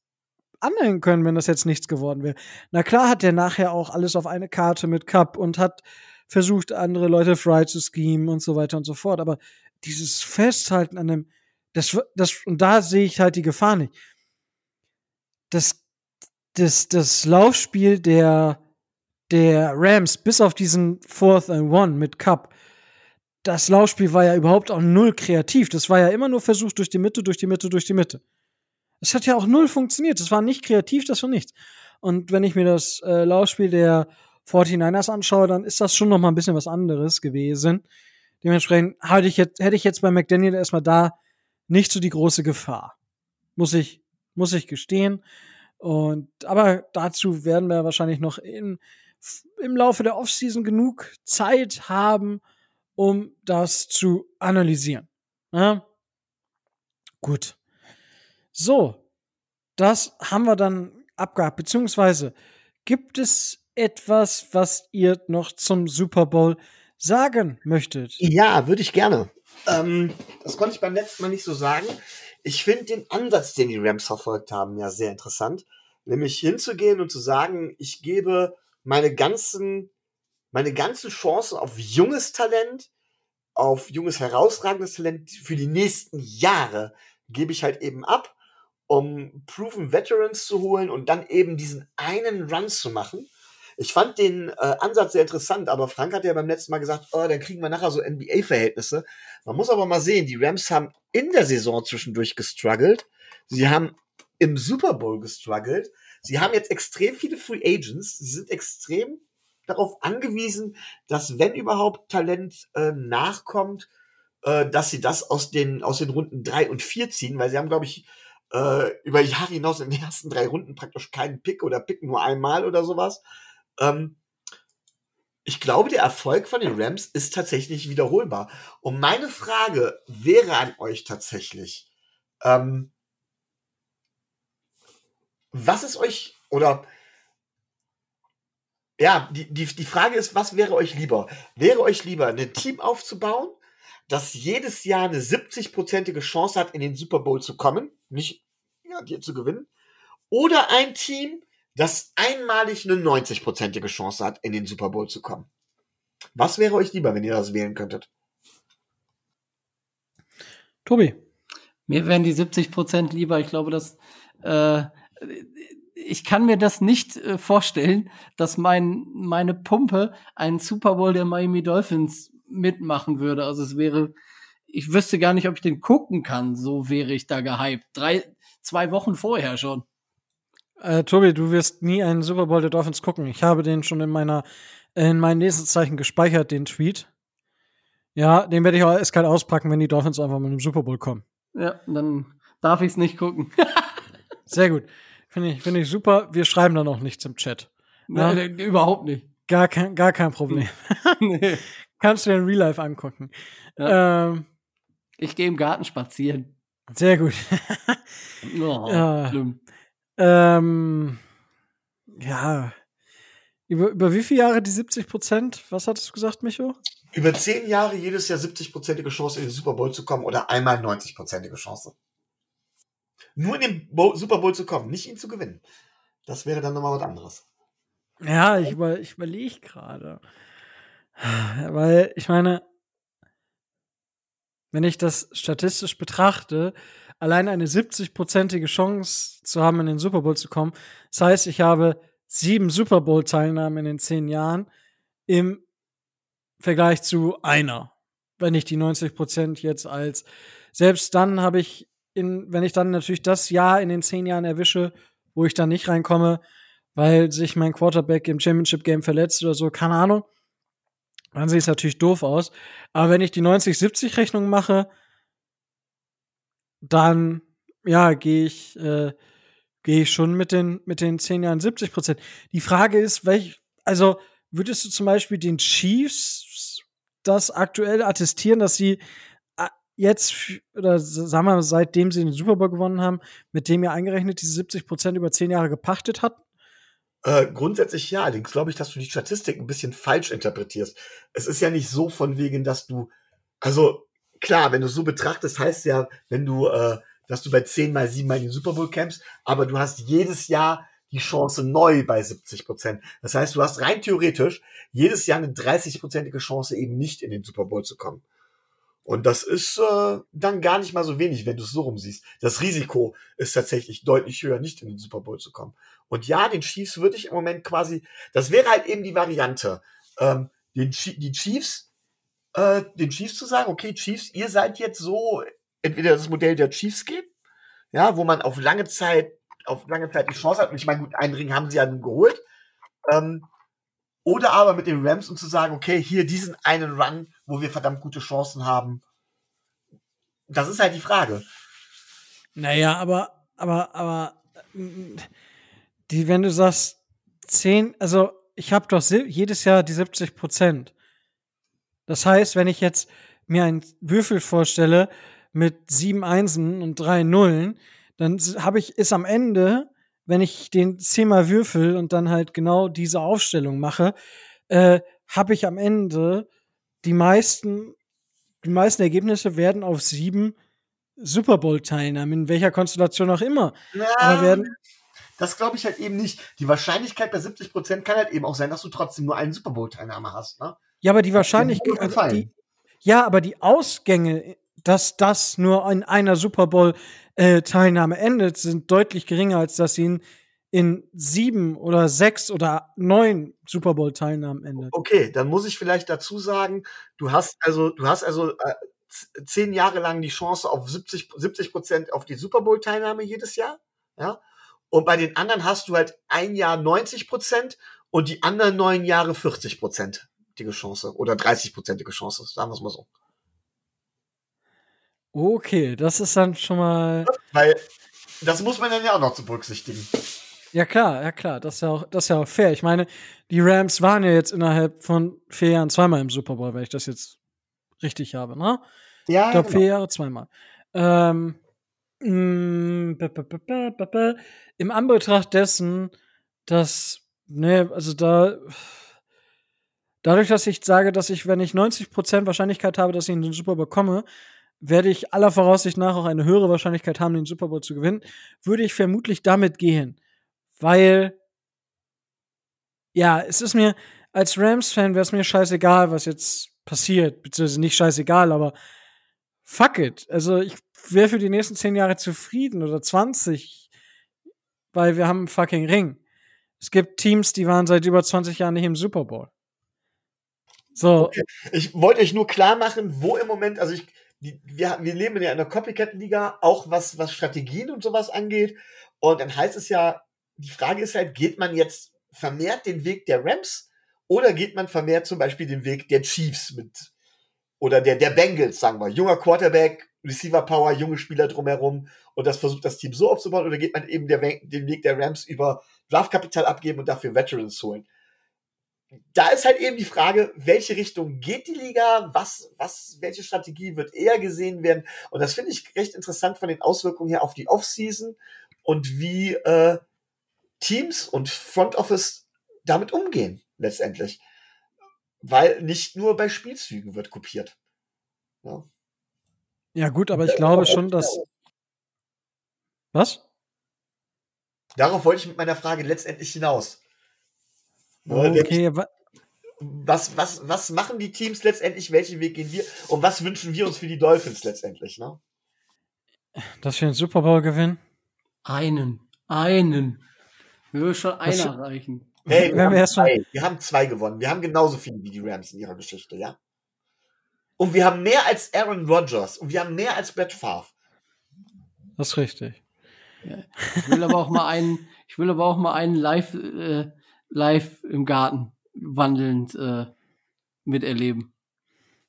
anhängen können, wenn das jetzt nichts geworden wäre. Na klar hat der nachher auch alles auf eine Karte mit Cup und hat versucht, andere Leute fry zu schemen und so weiter und so fort. Aber dieses Festhalten an dem, das, das, und da sehe ich halt die Gefahr nicht. Das, das, das Laufspiel der, der Rams bis auf diesen Fourth and One mit Cup, das Laufspiel war ja überhaupt auch null kreativ. Das war ja immer nur versucht durch die Mitte, durch die Mitte, durch die Mitte. Es hat ja auch null funktioniert. Das war nicht kreativ, das war nichts. Und wenn ich mir das äh, Laufspiel der 49ers anschaue, dann ist das schon noch mal ein bisschen was anderes gewesen. Dementsprechend hatte ich jetzt, hätte ich jetzt bei McDaniel erstmal da nicht so die große Gefahr. Muss ich, muss ich gestehen. Und, aber dazu werden wir wahrscheinlich noch in, im Laufe der Offseason genug Zeit haben, um das zu analysieren. Ja? Gut. So, das haben wir dann abgehakt. Beziehungsweise gibt es etwas, was ihr noch zum Super Bowl sagen möchtet? Ja, würde ich gerne. Ähm, das konnte ich beim letzten Mal nicht so sagen. Ich finde den Ansatz, den die Rams verfolgt haben, ja sehr interessant. Nämlich hinzugehen und zu sagen, ich gebe meine ganzen meine ganzen Chancen auf junges Talent, auf junges, herausragendes Talent für die nächsten Jahre gebe ich halt eben ab, um proven Veterans zu holen und dann eben diesen einen Run zu machen. Ich fand den äh, Ansatz sehr interessant, aber Frank hat ja beim letzten Mal gesagt, oh, dann kriegen wir nachher so NBA-Verhältnisse. Man muss aber mal sehen, die Rams haben in der Saison zwischendurch gestruggelt. Sie haben im Super Bowl gestruggelt. Sie haben jetzt extrem viele Free Agents. Sie sind extrem darauf angewiesen, dass wenn überhaupt Talent äh, nachkommt, äh, dass sie das aus den, aus den Runden drei und vier ziehen, weil sie haben, glaube ich, äh, über Jahre hinaus in den ersten drei Runden praktisch keinen Pick oder picken nur einmal oder sowas. Ähm, ich glaube, der Erfolg von den Rams ist tatsächlich wiederholbar. Und meine Frage wäre an euch tatsächlich, ähm, was ist euch, oder ja, die, die, die Frage ist, was wäre euch lieber? Wäre euch lieber, ein Team aufzubauen, das jedes Jahr eine 70-prozentige Chance hat, in den Super Bowl zu kommen, nicht ja, dir zu gewinnen, oder ein Team, das einmalig eine 90-prozentige Chance hat, in den Super Bowl zu kommen. Was wäre euch lieber, wenn ihr das wählen könntet? Tobi. Mir wären die 70 Prozent lieber. Ich glaube, dass äh, ich kann mir das nicht äh, vorstellen, dass mein meine Pumpe einen Super Bowl der Miami Dolphins mitmachen würde. Also es wäre, ich wüsste gar nicht, ob ich den gucken kann. So wäre ich da gehypt. Drei, zwei Wochen vorher schon. Äh, Tobi, du wirst nie einen Super Bowl der Dolphins gucken. Ich habe den schon in meiner in meinen Lesezeichen gespeichert, den Tweet. Ja, den werde ich auch eiskalt auspacken, wenn die Dolphins einfach mit einem Super Bowl kommen. Ja, dann darf ich es nicht gucken. Sehr gut. Finde ich, finde ich super. Wir schreiben dann auch nichts im Chat. Ja? Nee, nee, überhaupt nicht. Gar kein, gar kein Problem. nee. Kannst du dir in Real Life angucken. Ja. Ähm, ich gehe im Garten spazieren. Sehr gut. oh, ja. Schlimm. Ähm, ja. Über, über wie viele Jahre die 70 Prozent? Was hattest du gesagt, Micho? Über zehn Jahre jedes Jahr 70-prozentige Chance, in den Super Bowl zu kommen oder einmal 90-prozentige Chance. Nur in den Bo Super Bowl zu kommen, nicht ihn zu gewinnen. Das wäre dann nochmal was anderes. Ja, ich, über, ich überlege gerade. Weil, ich meine, wenn ich das statistisch betrachte, allein eine 70-prozentige Chance zu haben, in den Super Bowl zu kommen. Das heißt, ich habe sieben Super Bowl-Teilnahmen in den zehn Jahren im Vergleich zu einer. Wenn ich die 90 Prozent jetzt als, selbst dann habe ich in, wenn ich dann natürlich das Jahr in den zehn Jahren erwische, wo ich dann nicht reinkomme, weil sich mein Quarterback im Championship Game verletzt oder so, keine Ahnung, dann sieht es natürlich doof aus. Aber wenn ich die 90-70 Rechnung mache, dann ja, gehe ich, äh, gehe ich schon mit den, mit den 10 Jahren 70 Prozent. Die Frage ist, welch, also würdest du zum Beispiel den Chiefs das aktuell attestieren, dass sie jetzt, oder sagen wir, seitdem sie den Super Bowl gewonnen haben, mit dem ja eingerechnet diese 70 Prozent über 10 Jahre gepachtet hatten? Äh, grundsätzlich ja, allerdings glaube ich, dass du die Statistik ein bisschen falsch interpretierst. Es ist ja nicht so von wegen, dass du, also klar, wenn du es so betrachtest, heißt ja, wenn du, äh, dass du bei 10 mal 7 mal in den Super Bowl campst, aber du hast jedes Jahr die Chance neu bei 70 Prozent. Das heißt, du hast rein theoretisch jedes Jahr eine 30-prozentige Chance, eben nicht in den Super Bowl zu kommen. Und das ist äh, dann gar nicht mal so wenig, wenn du es so rumsiehst. Das Risiko ist tatsächlich deutlich höher, nicht in den Super Bowl zu kommen. Und ja, den Chiefs würde ich im Moment quasi, das wäre halt eben die Variante, ähm, den, die Chiefs, äh, den Chiefs zu sagen, okay, Chiefs, ihr seid jetzt so, entweder das Modell der Chiefs geht, ja, wo man auf lange Zeit auf lange Zeit die Chance hat. Und ich meine, gut, einen Ring haben sie ja geholt. Ähm, oder aber mit den Rams und zu sagen, okay, hier diesen einen Run, wo wir verdammt gute Chancen haben. Das ist halt die Frage. Naja, aber, aber, aber, die, wenn du sagst, zehn, also ich habe doch jedes Jahr die 70 Prozent. Das heißt, wenn ich jetzt mir einen Würfel vorstelle mit sieben Einsen und drei Nullen, dann habe ich, ist am Ende, wenn ich den zehnmal würfel und dann halt genau diese Aufstellung mache, äh, habe ich am Ende die meisten, die meisten Ergebnisse werden auf sieben Super Bowl-Teilnahmen, in welcher Konstellation auch immer. Ja, werden, das glaube ich halt eben nicht. Die Wahrscheinlichkeit bei 70 Prozent kann halt eben auch sein, dass du trotzdem nur einen Super Bowl-Teilnahme hast. Ne? Ja, aber die Wahrscheinlichkeit, also die, ja, aber die Ausgänge, dass das nur in einer Super Bowl äh, Teilnahme endet, sind deutlich geringer, als dass sie in, sieben oder sechs oder neun Super Bowl Teilnahmen endet. Okay, dann muss ich vielleicht dazu sagen, du hast also, du hast also äh, zehn Jahre lang die Chance auf 70 Prozent auf die Super Bowl Teilnahme jedes Jahr, ja. Und bei den anderen hast du halt ein Jahr 90 Prozent und die anderen neun Jahre 40 Prozent die Chance oder 30 prozentige Chance, sagen wir es mal so. Okay, das ist dann schon mal. Weil das muss man dann ja auch noch zu berücksichtigen. Ja klar, ja klar, das ist ja auch, das ist ja auch fair. Ich meine, die Rams waren ja jetzt innerhalb von vier Jahren zweimal im Super Bowl, wenn ich das jetzt richtig habe, ne? Ja. Ich glaube genau. vier Jahre zweimal. Ähm, mm, Im Anbetracht dessen, dass, ne, also da, dadurch, dass ich sage, dass ich, wenn ich 90% Wahrscheinlichkeit habe, dass ich in den Super Bowl komme, werde ich aller Voraussicht nach auch eine höhere Wahrscheinlichkeit haben, den Super Bowl zu gewinnen, würde ich vermutlich damit gehen. Weil ja, es ist mir, als Rams-Fan wäre es mir scheißegal, was jetzt passiert. Beziehungsweise nicht scheißegal, aber fuck it. Also ich wäre für die nächsten zehn Jahre zufrieden oder 20, weil wir haben einen fucking Ring. Es gibt Teams, die waren seit über 20 Jahren nicht im Super Bowl. So. Okay. Ich wollte euch nur klar machen, wo im Moment, also ich, die, wir, wir leben ja in einer Copycat-Liga, auch was, was Strategien und sowas angeht. Und dann heißt es ja, die Frage ist halt, geht man jetzt vermehrt den Weg der Rams oder geht man vermehrt zum Beispiel den Weg der Chiefs mit oder der, der Bengals, sagen wir, junger Quarterback, Receiver Power, junge Spieler drumherum und das versucht das Team so aufzubauen oder geht man eben der, den Weg der Rams über Draftkapital abgeben und dafür Veterans holen? Da ist halt eben die Frage, welche Richtung geht die Liga, was, was, welche Strategie wird eher gesehen werden? Und das finde ich recht interessant von den Auswirkungen her auf die Offseason und wie äh, Teams und Front Office damit umgehen, letztendlich. Weil nicht nur bei Spielzügen wird kopiert. Ja, ja gut, aber ich glaube schon, dass. Was? Darauf wollte ich mit meiner Frage letztendlich hinaus. Okay, was, was, was machen die Teams letztendlich? Welchen Weg gehen wir? Und was wünschen wir uns für die Dolphins letztendlich? Ne? Dass wir einen Super Bowl gewinnen? Einen. Einen. Würde schon einer reichen. Hey, wir, haben zwei. wir haben zwei gewonnen. Wir haben genauso viele wie die Rams in ihrer Geschichte, ja? Und wir haben mehr als Aaron Rodgers. Und wir haben mehr als Brett Favre. Das ist richtig. Ja. Ich will aber auch mal einen, ich will aber auch mal einen live, äh, live im Garten wandelnd äh, miterleben.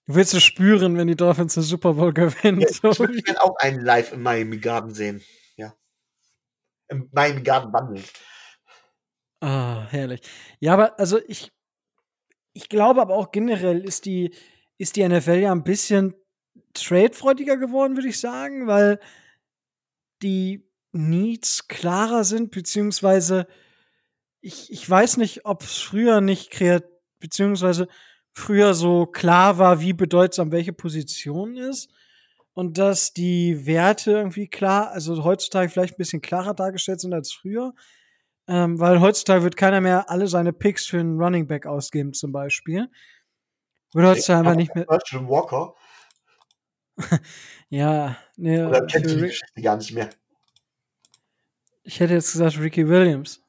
Du willst es spüren, wenn die Dolphins den Super Bowl gewinnen. Ja, ich würde gerne auch einen live im Miami Garden sehen. Ja. Im Miami Garden wandelnd. Ah, herrlich. Ja, aber also ich, ich glaube aber auch generell ist die, ist die NFL ja ein bisschen tradefreudiger geworden, würde ich sagen, weil die Needs klarer sind, beziehungsweise ich, ich weiß nicht, ob es früher nicht kreativ, beziehungsweise früher so klar war, wie bedeutsam welche Position ist und dass die Werte irgendwie klar, also heutzutage vielleicht ein bisschen klarer dargestellt sind als früher. Ähm, weil heutzutage wird keiner mehr alle seine Picks für einen Running Back ausgeben, zum Beispiel. Wird heutzutage einfach nicht mehr. Walker. ja, ne. Oder kennt die Geschichte gar nicht mehr. Ich hätte jetzt gesagt Ricky Williams.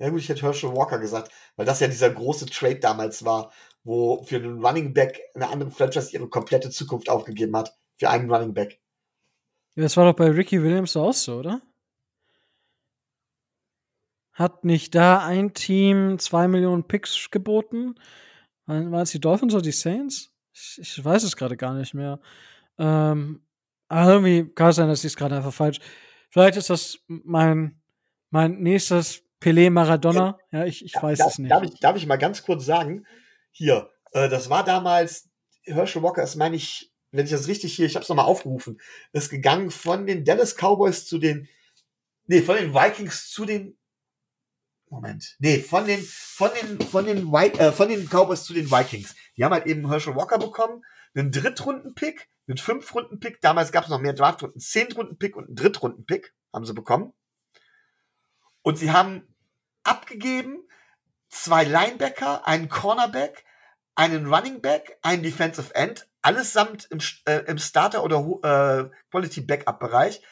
Ja gut, ich hätte Herschel Walker gesagt, weil das ja dieser große Trade damals war, wo für einen Running Back eine andere Franchise ihre komplette Zukunft aufgegeben hat. Für einen Running Back. Ja, das war doch bei Ricky Williams auch so, oder? Hat nicht da ein Team zwei Millionen Picks geboten? Waren es die Dolphins oder die Saints? Ich, ich weiß es gerade gar nicht mehr. Ähm, aber irgendwie kann es sein, dass ich es gerade einfach falsch. Vielleicht ist das mein, mein nächstes Pelé Maradona. Ja, ich, ich weiß darf, es nicht. Darf ich, darf ich mal ganz kurz sagen? Hier, äh, das war damals, Herschel Walker ist, meine ich, wenn ich das richtig hier, ich habe es nochmal aufgerufen, ist gegangen von den Dallas Cowboys zu den, nee, von den Vikings zu den Moment. Nee, von den, von den, von den, äh, von den Cowboys zu den Vikings. Die haben halt eben Herschel Walker bekommen, einen Drittrunden-Pick, einen Fünftrunden-Pick, damals gab es noch mehr Draftrunden, Zehntrunden-Pick und einen Drittrunden-Pick haben sie bekommen. Und sie haben abgegeben zwei Linebacker, einen Cornerback, einen Running Back, einen Defensive End, allesamt im, äh, im Starter- oder äh, Quality-Backup-Bereich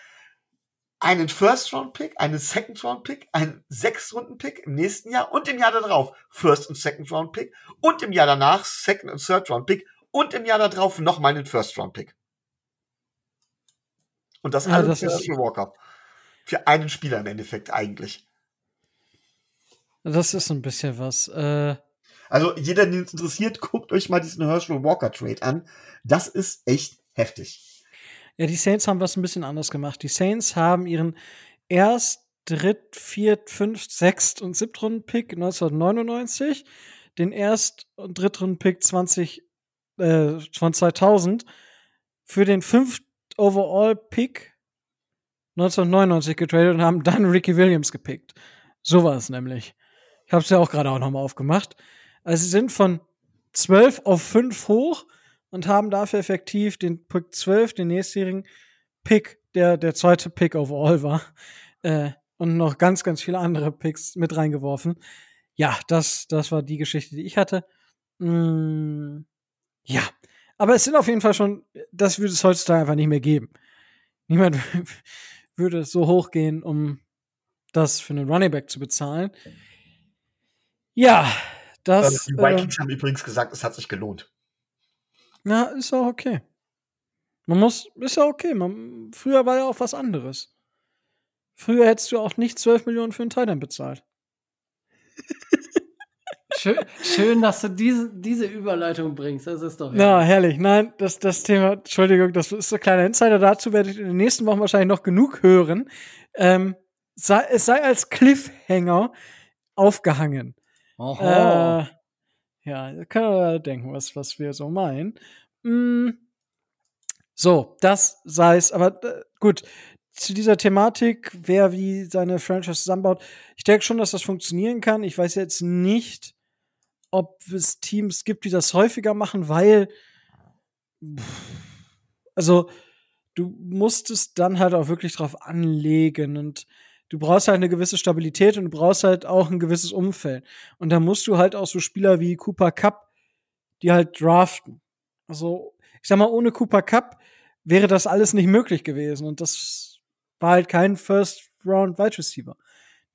einen First-Round-Pick, einen Second-Round-Pick, einen Sechs-Runden-Pick im nächsten Jahr und im Jahr darauf First- und Second-Round-Pick und im Jahr danach Second- und Third-Round-Pick und im Jahr darauf nochmal einen First-Round-Pick. Und das ja, alles das für Walker. Für einen Spieler im Endeffekt eigentlich. Das ist ein bisschen was. Äh also jeder, den es interessiert, guckt euch mal diesen Herschel Walker Trade an. Das ist echt heftig. Ja, die Saints haben was ein bisschen anders gemacht. Die Saints haben ihren erst, dritt, viert, fünft, sechst und siebtrunden-Pick 1999, den erst- und drittrunden-Pick 20, äh, von 2000 für den fünft Overall-Pick 1999 getradet und haben dann Ricky Williams gepickt. So war es nämlich. Ich habe es ja auch gerade auch nochmal aufgemacht. Also sie sind von 12 auf 5 hoch und haben dafür effektiv den Pick 12, den nächstjährigen Pick, der der zweite Pick overall war, äh, und noch ganz, ganz viele andere Picks mit reingeworfen. ja, das, das war die Geschichte, die ich hatte. Mm, ja, aber es sind auf jeden Fall schon, das würde es heutzutage einfach nicht mehr geben. Niemand würde so hoch gehen, um das für einen Running Back zu bezahlen. Ja, das. Also die Vikings äh, haben übrigens gesagt, es hat sich gelohnt. Ja, ist auch okay. Man muss, ist ja okay. Man, früher war ja auch was anderes. Früher hättest du auch nicht 12 Millionen für einen Titan bezahlt. Schön, schön, dass du diese, diese Überleitung bringst. Das ist doch. Herrlich. Ja, herrlich. Nein, das, das Thema, Entschuldigung, das ist so ein kleiner Insider. Dazu werde ich in den nächsten Wochen wahrscheinlich noch genug hören. Ähm, sei, es sei als Cliffhanger aufgehangen. Äh, ja, kann man denken, was, was wir so meinen. Mm, so, das sei es. Aber äh, gut, zu dieser Thematik, wer wie seine Franchise zusammenbaut. Ich denke schon, dass das funktionieren kann. Ich weiß jetzt nicht, ob es Teams gibt, die das häufiger machen, weil also du musst es dann halt auch wirklich drauf anlegen und du brauchst halt eine gewisse Stabilität und du brauchst halt auch ein gewisses Umfeld. Und da musst du halt auch so Spieler wie Cooper Cup, die halt draften. Also, ich sag mal, ohne Cooper Cup wäre das alles nicht möglich gewesen. Und das war halt kein First Round Wide Receiver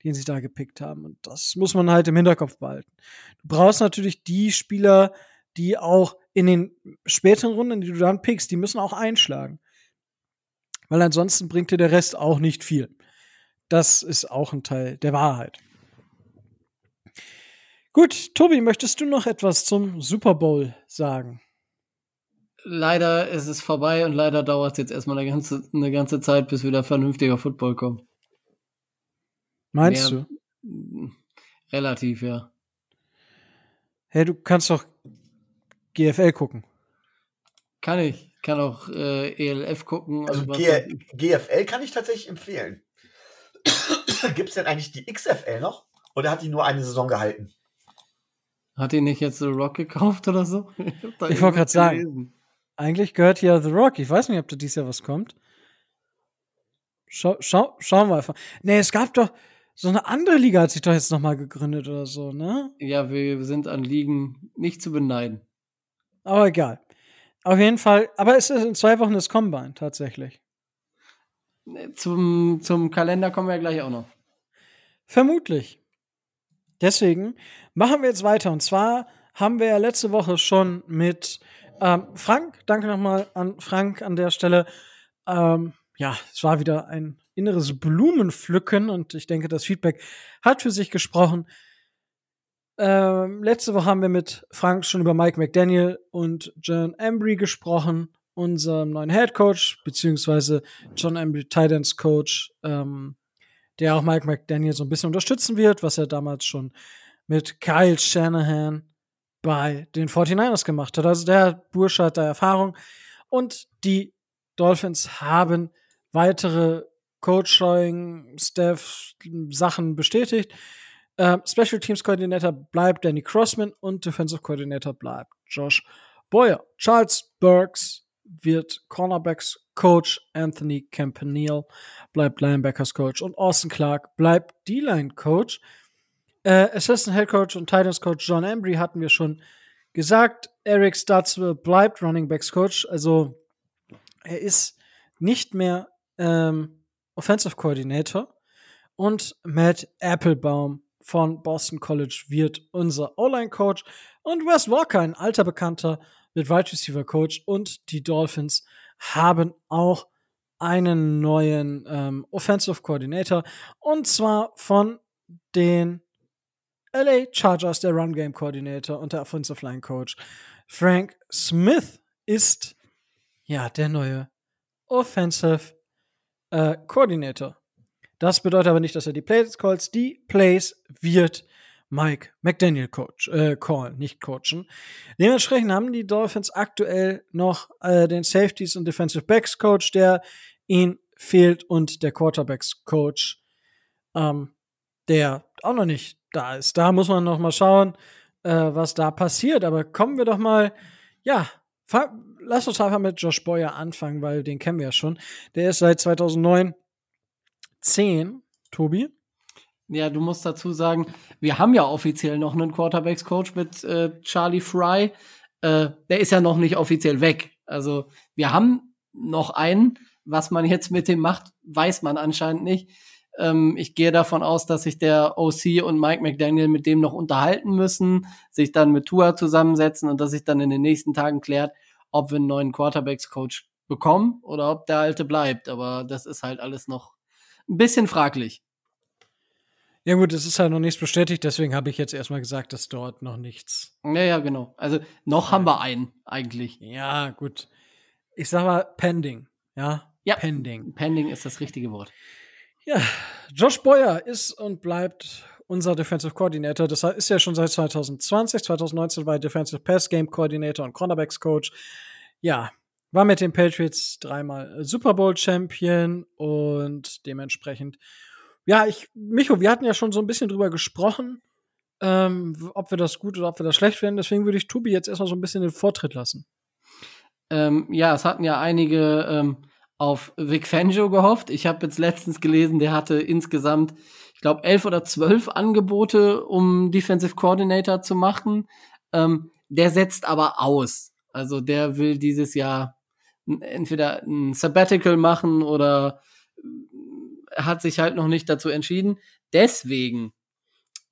den sie da gepickt haben. Und das muss man halt im Hinterkopf behalten. Du brauchst natürlich die Spieler, die auch in den späteren Runden, die du dann pickst, die müssen auch einschlagen. Weil ansonsten bringt dir der Rest auch nicht viel. Das ist auch ein Teil der Wahrheit. Gut, Tobi, möchtest du noch etwas zum Super Bowl sagen? Leider ist es vorbei und leider dauert es jetzt erstmal eine ganze, eine ganze Zeit, bis wieder vernünftiger Football kommt. Meinst Mehr, du? Relativ, ja. Hey, du kannst doch GFL gucken. Kann ich. Kann auch äh, ELF gucken. Also, also GFL kann ich tatsächlich empfehlen. Gibt es denn eigentlich die XFL noch? Oder hat die nur eine Saison gehalten? Hat die nicht jetzt The Rock gekauft oder so? Ich, ich wollte gerade sagen, eigentlich gehört hier The Rock. Ich weiß nicht, ob da dieses Jahr was kommt. Schau, schau, schauen wir einfach. Nee, es gab doch, so eine andere Liga hat sich doch jetzt nochmal gegründet oder so, ne? Ja, wir sind an Ligen nicht zu beneiden. Aber egal. Auf jeden Fall, aber es ist in zwei Wochen das Combine, tatsächlich. Zum, zum Kalender kommen wir ja gleich auch noch. Vermutlich. Deswegen machen wir jetzt weiter. Und zwar haben wir ja letzte Woche schon mit ähm, Frank, danke nochmal an Frank an der Stelle. Ähm, ja, es war wieder ein inneres Blumenpflücken und ich denke, das Feedback hat für sich gesprochen. Ähm, letzte Woche haben wir mit Frank schon über Mike McDaniel und John Embry gesprochen, unserem neuen Head Coach, beziehungsweise John Embry Titans Coach, ähm, der auch Mike McDaniel so ein bisschen unterstützen wird, was er damals schon mit Kyle Shanahan bei den 49ers gemacht hat. Also der Bursche hat da Erfahrung und die Dolphins haben weitere Coaching, Staff, Sachen bestätigt. Uh, Special Teams Coordinator bleibt Danny Crossman und Defensive Coordinator bleibt Josh Boyer. Charles Burks wird Cornerbacks Coach, Anthony Campanile bleibt Linebackers Coach und Austin Clark bleibt D-Line Coach. Uh, Assistant Head Coach und Titans Coach John Embry hatten wir schon gesagt. Eric Stutzville bleibt Running Backs Coach, also er ist nicht mehr ähm, Offensive Coordinator und Matt Applebaum von Boston College wird unser O-Line-Coach und Wes Walker, ein alter Bekannter, wird Wide Receiver Coach und die Dolphins haben auch einen neuen ähm, Offensive Coordinator und zwar von den LA Chargers, der Run Game Coordinator und der Offensive Line Coach. Frank Smith ist ja der neue Offensive äh, Coordinator. Das bedeutet aber nicht, dass er die Plays calls. Die Plays wird Mike McDaniel coach, äh, call, nicht coachen. Dementsprechend haben die Dolphins aktuell noch äh, den Safeties und Defensive Backs Coach, der ihnen fehlt, und der Quarterbacks Coach, ähm, der auch noch nicht da ist. Da muss man noch mal schauen, äh, was da passiert. Aber kommen wir doch mal, ja, lass uns einfach mit Josh Boyer anfangen, weil den kennen wir ja schon. Der ist seit 2009 10, Tobi. Ja, du musst dazu sagen, wir haben ja offiziell noch einen Quarterbacks-Coach mit äh, Charlie Fry. Äh, der ist ja noch nicht offiziell weg. Also wir haben noch einen. Was man jetzt mit dem macht, weiß man anscheinend nicht. Ähm, ich gehe davon aus, dass sich der OC und Mike McDaniel mit dem noch unterhalten müssen, sich dann mit Tua zusammensetzen und dass sich dann in den nächsten Tagen klärt, ob wir einen neuen Quarterbacks-Coach bekommen oder ob der alte bleibt. Aber das ist halt alles noch ein bisschen fraglich. Ja gut, es ist halt noch nichts bestätigt, deswegen habe ich jetzt erstmal gesagt, dass dort noch nichts. Ja, ja, genau. Also noch haben wir einen eigentlich. Ja, gut. Ich sag mal pending, ja? Ja. Pending. Pending ist das richtige Wort. Ja, Josh Boyer ist und bleibt unser Defensive Coordinator. Das ist ja schon seit 2020. 2019 war er Defensive Pass Game Coordinator und Cornerbacks Coach. Ja, war mit den Patriots dreimal Super Bowl Champion und dementsprechend, ja, ich, Micho, wir hatten ja schon so ein bisschen drüber gesprochen, ähm, ob wir das gut oder ob wir das schlecht finden. Deswegen würde ich Tobi jetzt erstmal so ein bisschen den Vortritt lassen. Ähm, ja, es hatten ja einige ähm, auf Vic Fangio gehofft. Ich habe jetzt letztens gelesen, der hatte insgesamt, ich glaube, elf oder zwölf Angebote, um Defensive Coordinator zu machen. Ähm, der setzt aber aus. Also der will dieses Jahr entweder ein Sabbatical machen oder hat sich halt noch nicht dazu entschieden. Deswegen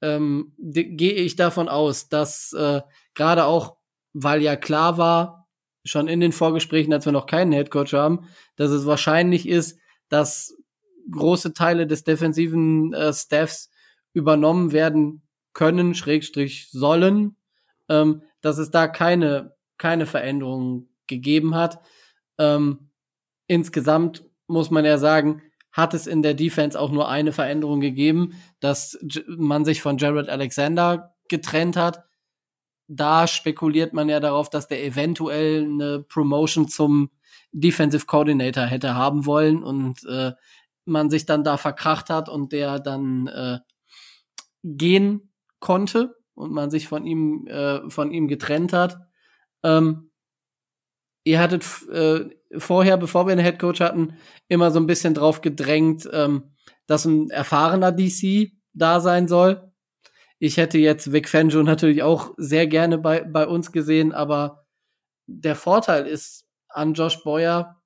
ähm, gehe ich davon aus, dass äh, gerade auch, weil ja klar war, schon in den Vorgesprächen, als wir noch keinen Headcoach haben, dass es wahrscheinlich ist, dass große Teile des defensiven äh, Staffs übernommen werden können, Schrägstrich sollen, ähm, dass es da keine, keine Veränderungen gegeben hat. Ähm, insgesamt muss man ja sagen, hat es in der Defense auch nur eine Veränderung gegeben, dass man sich von Jared Alexander getrennt hat da spekuliert man ja darauf, dass der eventuell eine Promotion zum Defensive Coordinator hätte haben wollen und äh, man sich dann da verkracht hat und der dann äh, gehen konnte und man sich von ihm äh, von ihm getrennt hat. Ähm, ihr hattet äh, vorher, bevor wir einen Head Coach hatten, immer so ein bisschen drauf gedrängt, ähm, dass ein erfahrener DC da sein soll. Ich hätte jetzt Vic Fangio natürlich auch sehr gerne bei, bei uns gesehen, aber der Vorteil ist an Josh Boyer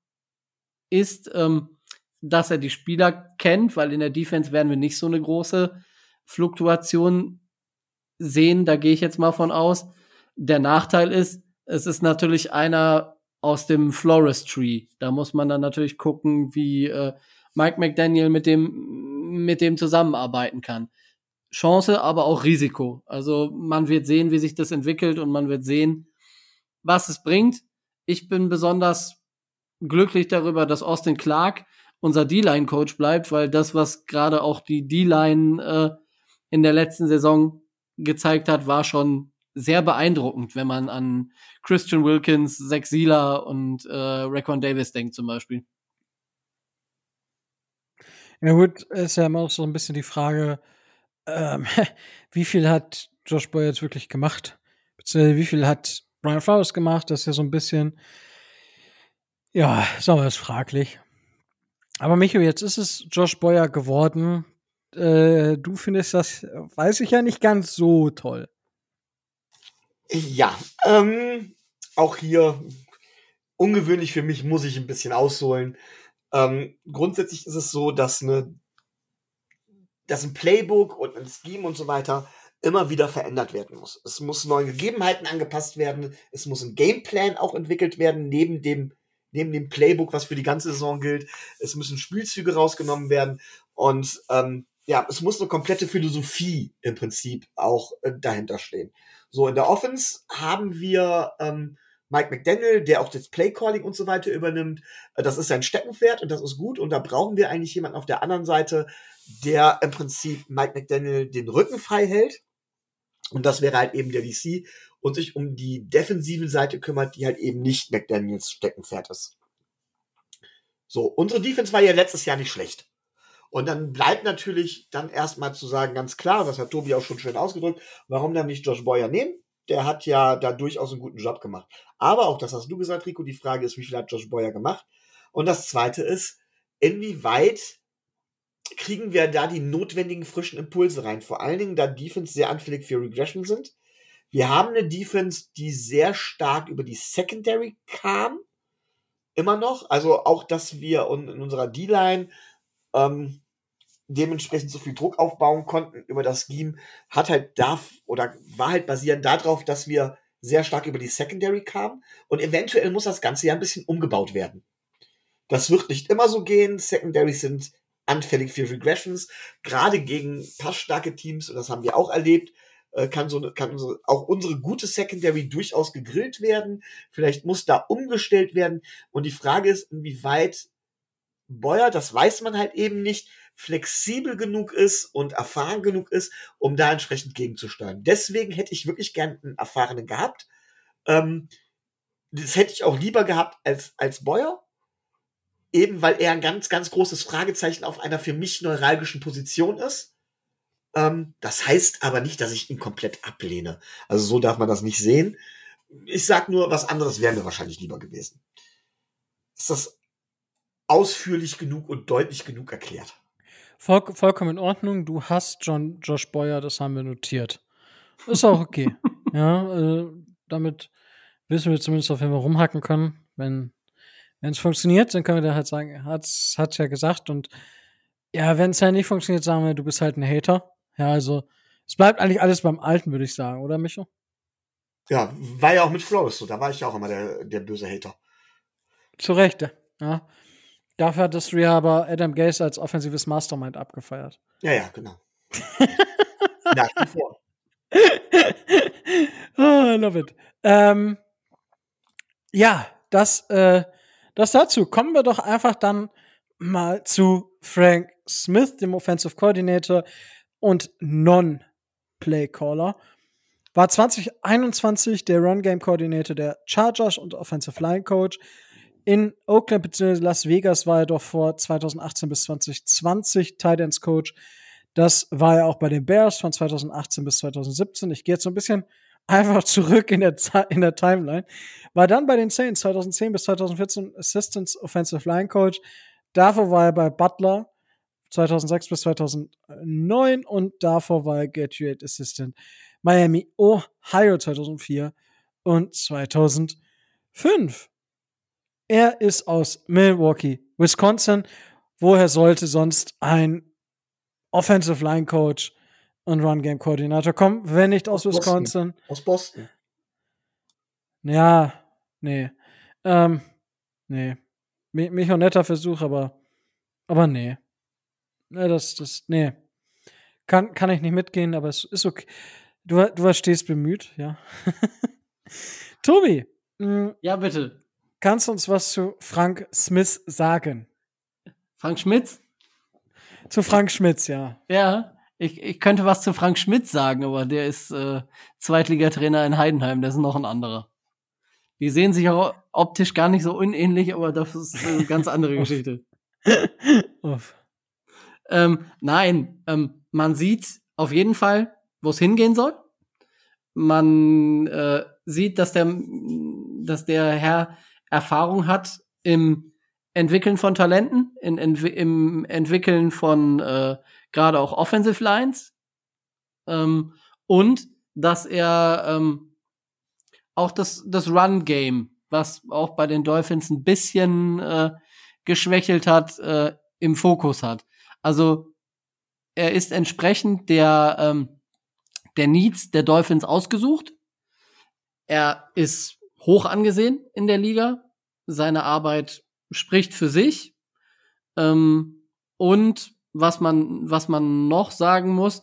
ist, ähm, dass er die Spieler kennt, weil in der Defense werden wir nicht so eine große Fluktuation sehen. Da gehe ich jetzt mal von aus. Der Nachteil ist, es ist natürlich einer aus dem Floristry. Da muss man dann natürlich gucken, wie äh, Mike McDaniel mit dem, mit dem zusammenarbeiten kann. Chance, aber auch Risiko. Also man wird sehen, wie sich das entwickelt und man wird sehen, was es bringt. Ich bin besonders glücklich darüber, dass Austin Clark unser D-Line-Coach bleibt, weil das, was gerade auch die D-Line äh, in der letzten Saison gezeigt hat, war schon sehr beeindruckend, wenn man an Christian Wilkins, Zach Sieler und äh, Raquan Davis denkt zum Beispiel. Ja gut, ist ja immer auch so ein bisschen die Frage, ähm, wie viel hat Josh Boyer jetzt wirklich gemacht? Beziehungsweise wie viel hat Brian Flowers gemacht? Das ist ja so ein bisschen, ja, sagen wir es fraglich. Aber Micho, jetzt ist es Josh Boyer geworden. Äh, du findest das, weiß ich ja nicht ganz so toll. Ja, ähm, auch hier ungewöhnlich für mich, muss ich ein bisschen ausholen. Ähm, grundsätzlich ist es so, dass eine dass ein Playbook und ein Scheme und so weiter immer wieder verändert werden muss. Es muss neuen Gegebenheiten angepasst werden. Es muss ein Gameplan auch entwickelt werden, neben dem, neben dem Playbook, was für die ganze Saison gilt. Es müssen Spielzüge rausgenommen werden. Und ähm, ja, es muss eine komplette Philosophie im Prinzip auch äh, dahinter stehen. So, in der Offense haben wir ähm, Mike McDaniel, der auch das Playcalling und so weiter übernimmt. Äh, das ist sein Steckenpferd und das ist gut. Und da brauchen wir eigentlich jemanden auf der anderen Seite, der im Prinzip Mike McDaniel den Rücken frei hält. Und das wäre halt eben der DC und sich um die defensive Seite kümmert, die halt eben nicht McDaniels Steckenpferd ist. So, unsere Defense war ja letztes Jahr nicht schlecht. Und dann bleibt natürlich dann erstmal zu sagen, ganz klar, das hat Tobi auch schon schön ausgedrückt, warum dann nicht Josh Boyer nehmen? Der hat ja da durchaus einen guten Job gemacht. Aber auch das hast du gesagt, Rico, die Frage ist, wie viel hat Josh Boyer gemacht? Und das zweite ist, inwieweit kriegen wir da die notwendigen frischen Impulse rein. Vor allen Dingen, da Defense sehr anfällig für Regression sind. Wir haben eine Defense, die sehr stark über die Secondary kam. Immer noch. Also auch, dass wir in unserer D-Line ähm, dementsprechend so viel Druck aufbauen konnten über das Scheme, hat halt darf oder war halt basierend darauf, dass wir sehr stark über die Secondary kamen und eventuell muss das Ganze ja ein bisschen umgebaut werden. Das wird nicht immer so gehen. Secondaries sind anfällig für Regressions, gerade gegen passstarke Teams, und das haben wir auch erlebt, äh, kann so kann unsere, auch unsere gute Secondary durchaus gegrillt werden. Vielleicht muss da umgestellt werden. Und die Frage ist, inwieweit Boyer, das weiß man halt eben nicht, flexibel genug ist und erfahren genug ist, um da entsprechend gegenzusteuern. Deswegen hätte ich wirklich gern einen Erfahrenen gehabt. Ähm, das hätte ich auch lieber gehabt als, als Boyer. Eben weil er ein ganz, ganz großes Fragezeichen auf einer für mich neuralgischen Position ist. Ähm, das heißt aber nicht, dass ich ihn komplett ablehne. Also so darf man das nicht sehen. Ich sag nur, was anderes wäre mir wahrscheinlich lieber gewesen. Ist das ausführlich genug und deutlich genug erklärt? Voll, vollkommen in Ordnung. Du hast John Josh Boyer, das haben wir notiert. Ist auch okay. ja, äh, damit wissen wir zumindest auf jeden Fall rumhacken können. Wenn es funktioniert, dann können wir da halt sagen, hat's hat's ja gesagt und ja, wenn es halt nicht funktioniert, sagen wir, du bist halt ein Hater. Ja, also es bleibt eigentlich alles beim Alten, würde ich sagen, oder Micho? Ja, war ja auch mit Flores so. Da war ich ja auch immer der, der böse Hater. Zu Recht, ja. Dafür hattest du ja aber Adam Gase als offensives Mastermind abgefeiert. Ja, ja, genau. Nach wie vor. oh, love it. Ähm, ja, das, äh, das dazu. Kommen wir doch einfach dann mal zu Frank Smith, dem Offensive Coordinator und Non-Play Caller. War 2021 der Run Game Coordinator der Chargers und Offensive Line Coach. In Oakland bzw. Las Vegas war er doch vor 2018 bis 2020 Titans Coach. Das war er auch bei den Bears von 2018 bis 2017. Ich gehe jetzt so ein bisschen einfach zurück in der, in der Timeline. War dann bei den Saints 2010 bis 2014 Assistant Offensive Line Coach. Davor war er bei Butler 2006 bis 2009 und davor war er Graduate Assistant Miami, Ohio 2004 und 2005. Er ist aus Milwaukee, Wisconsin. Woher sollte sonst ein Offensive Line Coach und Run Game Koordinator kommen, wenn nicht aus, aus Wisconsin? Boston. Aus Boston. Ja, nee. Ähm, nee. Mich auch netter Versuch, aber, aber nee. Nee, das, das, nee. Kann, kann ich nicht mitgehen, aber es ist okay. Du, du warst stets bemüht, ja. Tobi. Ja, bitte. Kannst du uns was zu Frank Smith sagen? Frank Schmitz? Zu Frank Schmitz, ja. Ja, ich, ich könnte was zu Frank Schmitz sagen, aber der ist äh, Zweitligatrainer in Heidenheim, der ist noch ein anderer. Die sehen sich auch optisch gar nicht so unähnlich, aber das ist eine ganz andere Geschichte. Ähm, nein, ähm, man sieht auf jeden Fall, wo es hingehen soll. Man äh, sieht, dass der, dass der Herr Erfahrung hat im Entwickeln von Talenten, in, in, im Entwickeln von äh, gerade auch Offensive Lines ähm, und dass er ähm, auch das, das Run-Game, was auch bei den Dolphins ein bisschen äh, geschwächelt hat, äh, im Fokus hat. Also er ist entsprechend der, ähm, der Needs der Dolphins ausgesucht. Er ist hoch angesehen in der Liga. Seine Arbeit spricht für sich. Ähm, und was man, was man noch sagen muss,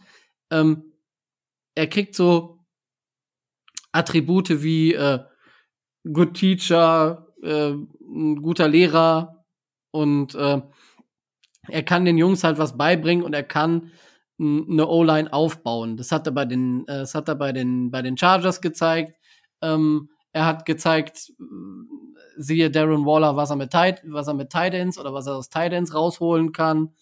ähm, er kriegt so Attribute wie äh, Good Teacher, äh, ein guter Lehrer und äh, er kann den Jungs halt was beibringen und er kann eine O-Line aufbauen. Das hat er bei den, äh, das hat er bei den, bei den Chargers gezeigt. Ähm, er hat gezeigt, siehe Darren Waller, was er mit Tight, was er mit Titans oder was er aus Titans rausholen kann.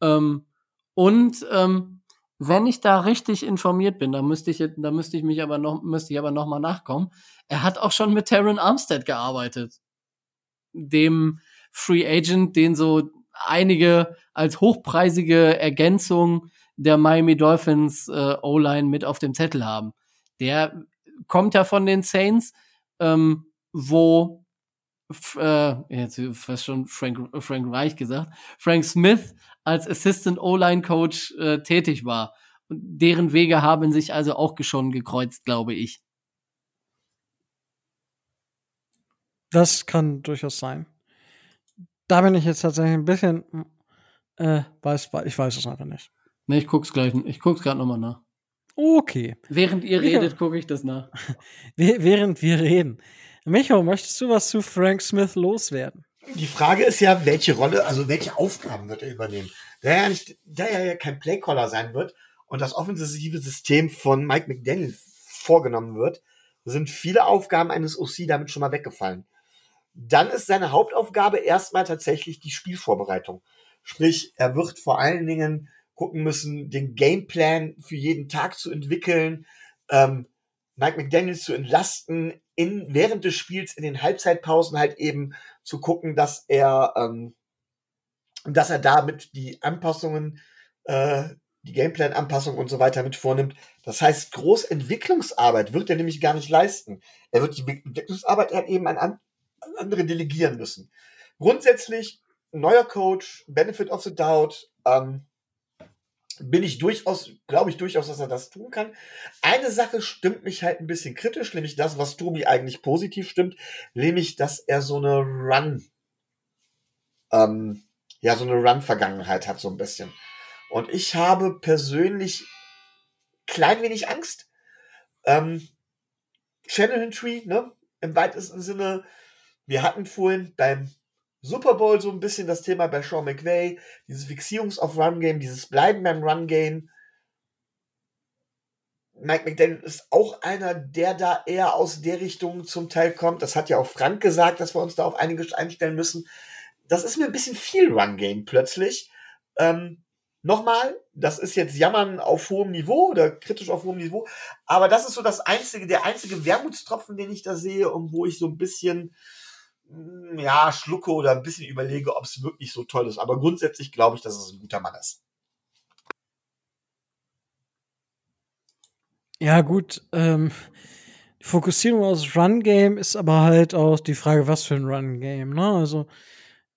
Ähm, und ähm, wenn ich da richtig informiert bin, da müsste ich, da müsste ich mich aber noch, müsste ich aber noch mal nachkommen. Er hat auch schon mit Terran Armstead gearbeitet, dem Free Agent, den so einige als hochpreisige Ergänzung der Miami Dolphins äh, O-Line mit auf dem Zettel haben. Der kommt ja von den Saints, ähm, wo äh, jetzt fast schon Frank, Frank Reich gesagt, Frank Smith als Assistant O-Line Coach äh, tätig war. Und deren Wege haben sich also auch schon gekreuzt, glaube ich. Das kann durchaus sein. Da bin ich jetzt tatsächlich ein bisschen, äh, weiß, ich weiß es einfach nicht. Nee, ich guck's gleich, ich guck's gerade nochmal nach. Okay. Während ihr redet, gucke ich das nach. Während wir reden. Micho, möchtest du was zu Frank Smith loswerden? Die Frage ist ja, welche Rolle, also welche Aufgaben wird er übernehmen? Da er ja nicht, da er ja kein Playcaller sein wird und das offensive System von Mike McDaniel vorgenommen wird, sind viele Aufgaben eines OC damit schon mal weggefallen. Dann ist seine Hauptaufgabe erstmal tatsächlich die Spielvorbereitung. Sprich, er wird vor allen Dingen gucken müssen, den Gameplan für jeden Tag zu entwickeln, ähm, Mike McDaniels zu entlasten, in, während des Spiels in den Halbzeitpausen halt eben zu gucken, dass er, ähm, dass er damit die Anpassungen, äh, die Gameplan-Anpassungen und so weiter mit vornimmt. Das heißt, Großentwicklungsarbeit wird er nämlich gar nicht leisten. Er wird die Entwicklungsarbeit halt eben an, an andere delegieren müssen. Grundsätzlich neuer Coach, Benefit of the Doubt, ähm, bin ich durchaus, glaube ich durchaus, dass er das tun kann. Eine Sache stimmt mich halt ein bisschen kritisch, nämlich das, was Tobi eigentlich positiv stimmt, nämlich, dass er so eine Run, ähm, ja, so eine Run-Vergangenheit hat, so ein bisschen. Und ich habe persönlich klein wenig Angst. Ähm, Shanahan Tree, ne, im weitesten Sinne, wir hatten vorhin beim Super Bowl so ein bisschen das Thema bei Sean McVay, dieses Fixierungs- auf Run-Game, dieses Bleiben beim Run-Game. Mike McDaniel ist auch einer, der da eher aus der Richtung zum Teil kommt. Das hat ja auch Frank gesagt, dass wir uns da auf einiges einstellen müssen. Das ist mir ein bisschen viel Run-Game plötzlich. Ähm, Nochmal, das ist jetzt Jammern auf hohem Niveau oder kritisch auf hohem Niveau, aber das ist so das einzige, der einzige Wermutstropfen, den ich da sehe und wo ich so ein bisschen ja, schlucke oder ein bisschen überlege, ob es wirklich so toll ist. Aber grundsätzlich glaube ich, dass es ein guter Mann ist. Ja, gut. Ähm, die Fokussierung aufs Run-Game ist aber halt auch die Frage, was für ein Run-Game. Ne? Also,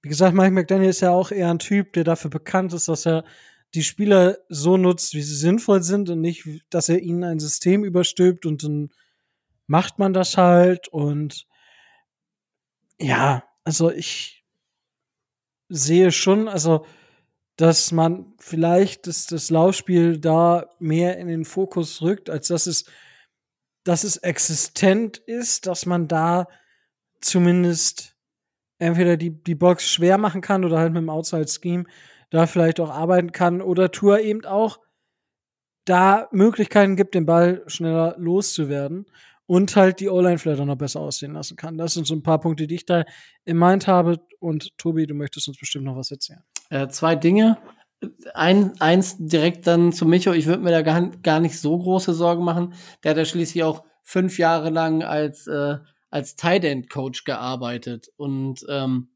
wie gesagt, Mike McDaniel ist ja auch eher ein Typ, der dafür bekannt ist, dass er die Spieler so nutzt, wie sie sinnvoll sind und nicht, dass er ihnen ein System überstülpt und dann macht man das halt und ja, also ich sehe schon, also dass man vielleicht das, das Laufspiel da mehr in den Fokus rückt, als dass es, dass es existent ist, dass man da zumindest entweder die, die Box schwer machen kann oder halt mit dem Outside-Scheme da vielleicht auch arbeiten kann oder Tour eben auch da Möglichkeiten gibt, den Ball schneller loszuwerden und halt die O-Line vielleicht auch noch besser aussehen lassen kann. Das sind so ein paar Punkte, die ich da in Mind habe. Und Tobi, du möchtest uns bestimmt noch was erzählen. Äh, zwei Dinge. Ein, eins direkt dann zu Micho. Ich würde mir da gar, gar nicht so große Sorgen machen. Der hat ja schließlich auch fünf Jahre lang als, äh, als Tight End Coach gearbeitet. Und ähm,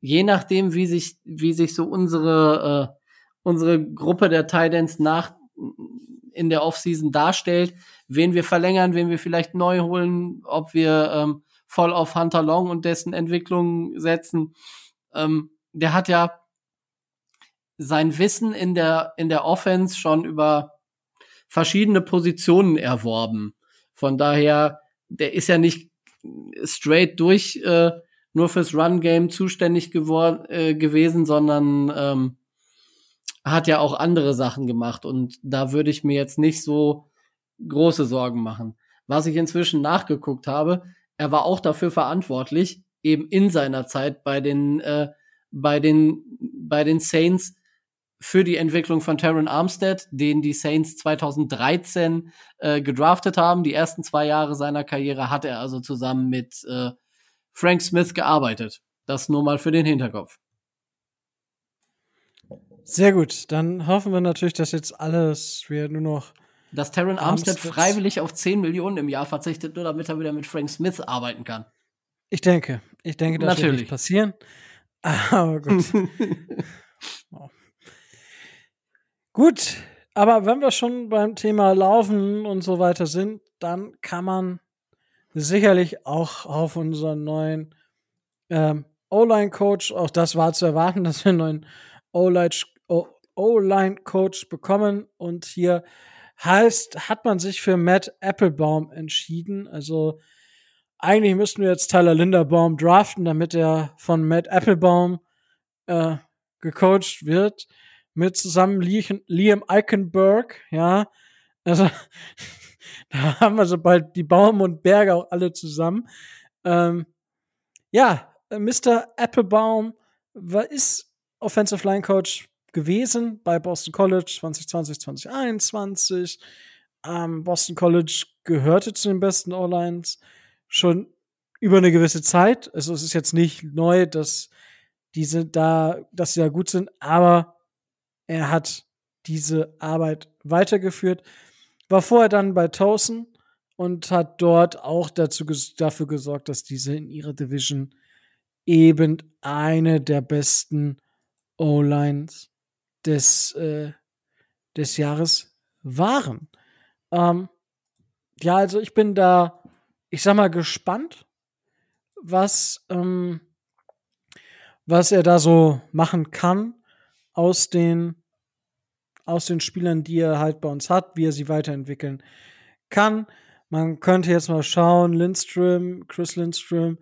je nachdem, wie sich, wie sich so unsere, äh, unsere Gruppe der Tight Ends nach in der Offseason darstellt, wen wir verlängern, wen wir vielleicht neu holen, ob wir ähm, voll auf Hunter Long und dessen Entwicklung setzen. Ähm, der hat ja sein Wissen in der, in der Offense schon über verschiedene Positionen erworben. Von daher, der ist ja nicht straight durch äh, nur fürs Run-Game zuständig geworden äh, gewesen, sondern ähm, hat ja auch andere Sachen gemacht. Und da würde ich mir jetzt nicht so große Sorgen machen. Was ich inzwischen nachgeguckt habe, er war auch dafür verantwortlich, eben in seiner Zeit bei den, äh, bei den, bei den Saints für die Entwicklung von Terran Armstead, den die Saints 2013 äh, gedraftet haben. Die ersten zwei Jahre seiner Karriere hat er also zusammen mit äh, Frank Smith gearbeitet. Das nur mal für den Hinterkopf. Sehr gut. Dann hoffen wir natürlich, dass jetzt alles wir nur noch dass Terran Armstead freiwillig auf 10 Millionen im Jahr verzichtet, nur damit er wieder mit Frank Smith arbeiten kann. Ich denke, ich denke, das Natürlich. wird nicht passieren. Aber gut. oh. Gut, aber wenn wir schon beim Thema Laufen und so weiter sind, dann kann man sicherlich auch auf unseren neuen ähm, O-Line-Coach, auch das war zu erwarten, dass wir einen neuen O-Line-Coach bekommen. Und hier heißt, hat man sich für Matt Applebaum entschieden. Also eigentlich müssten wir jetzt Tyler Linderbaum draften, damit er von Matt Applebaum äh, gecoacht wird mit zusammen Liam Eikenberg, ja. Also, da haben wir so bald die Baum und Berge auch alle zusammen. Ähm, ja, Mr. Applebaum war, ist Offensive Line Coach gewesen bei Boston College 2020, 2021. Ähm, Boston College gehörte zu den besten O-Lines schon über eine gewisse Zeit. Also es ist jetzt nicht neu, dass diese da, dass sie da gut sind, aber er hat diese Arbeit weitergeführt, war vorher dann bei Towson und hat dort auch dazu, dafür gesorgt, dass diese in ihrer Division eben eine der besten O-Lines des, äh, des Jahres waren. Ähm, ja, also ich bin da, ich sag mal, gespannt, was, ähm, was er da so machen kann aus den, aus den Spielern, die er halt bei uns hat, wie er sie weiterentwickeln kann. Man könnte jetzt mal schauen, Lindström, Chris Lindström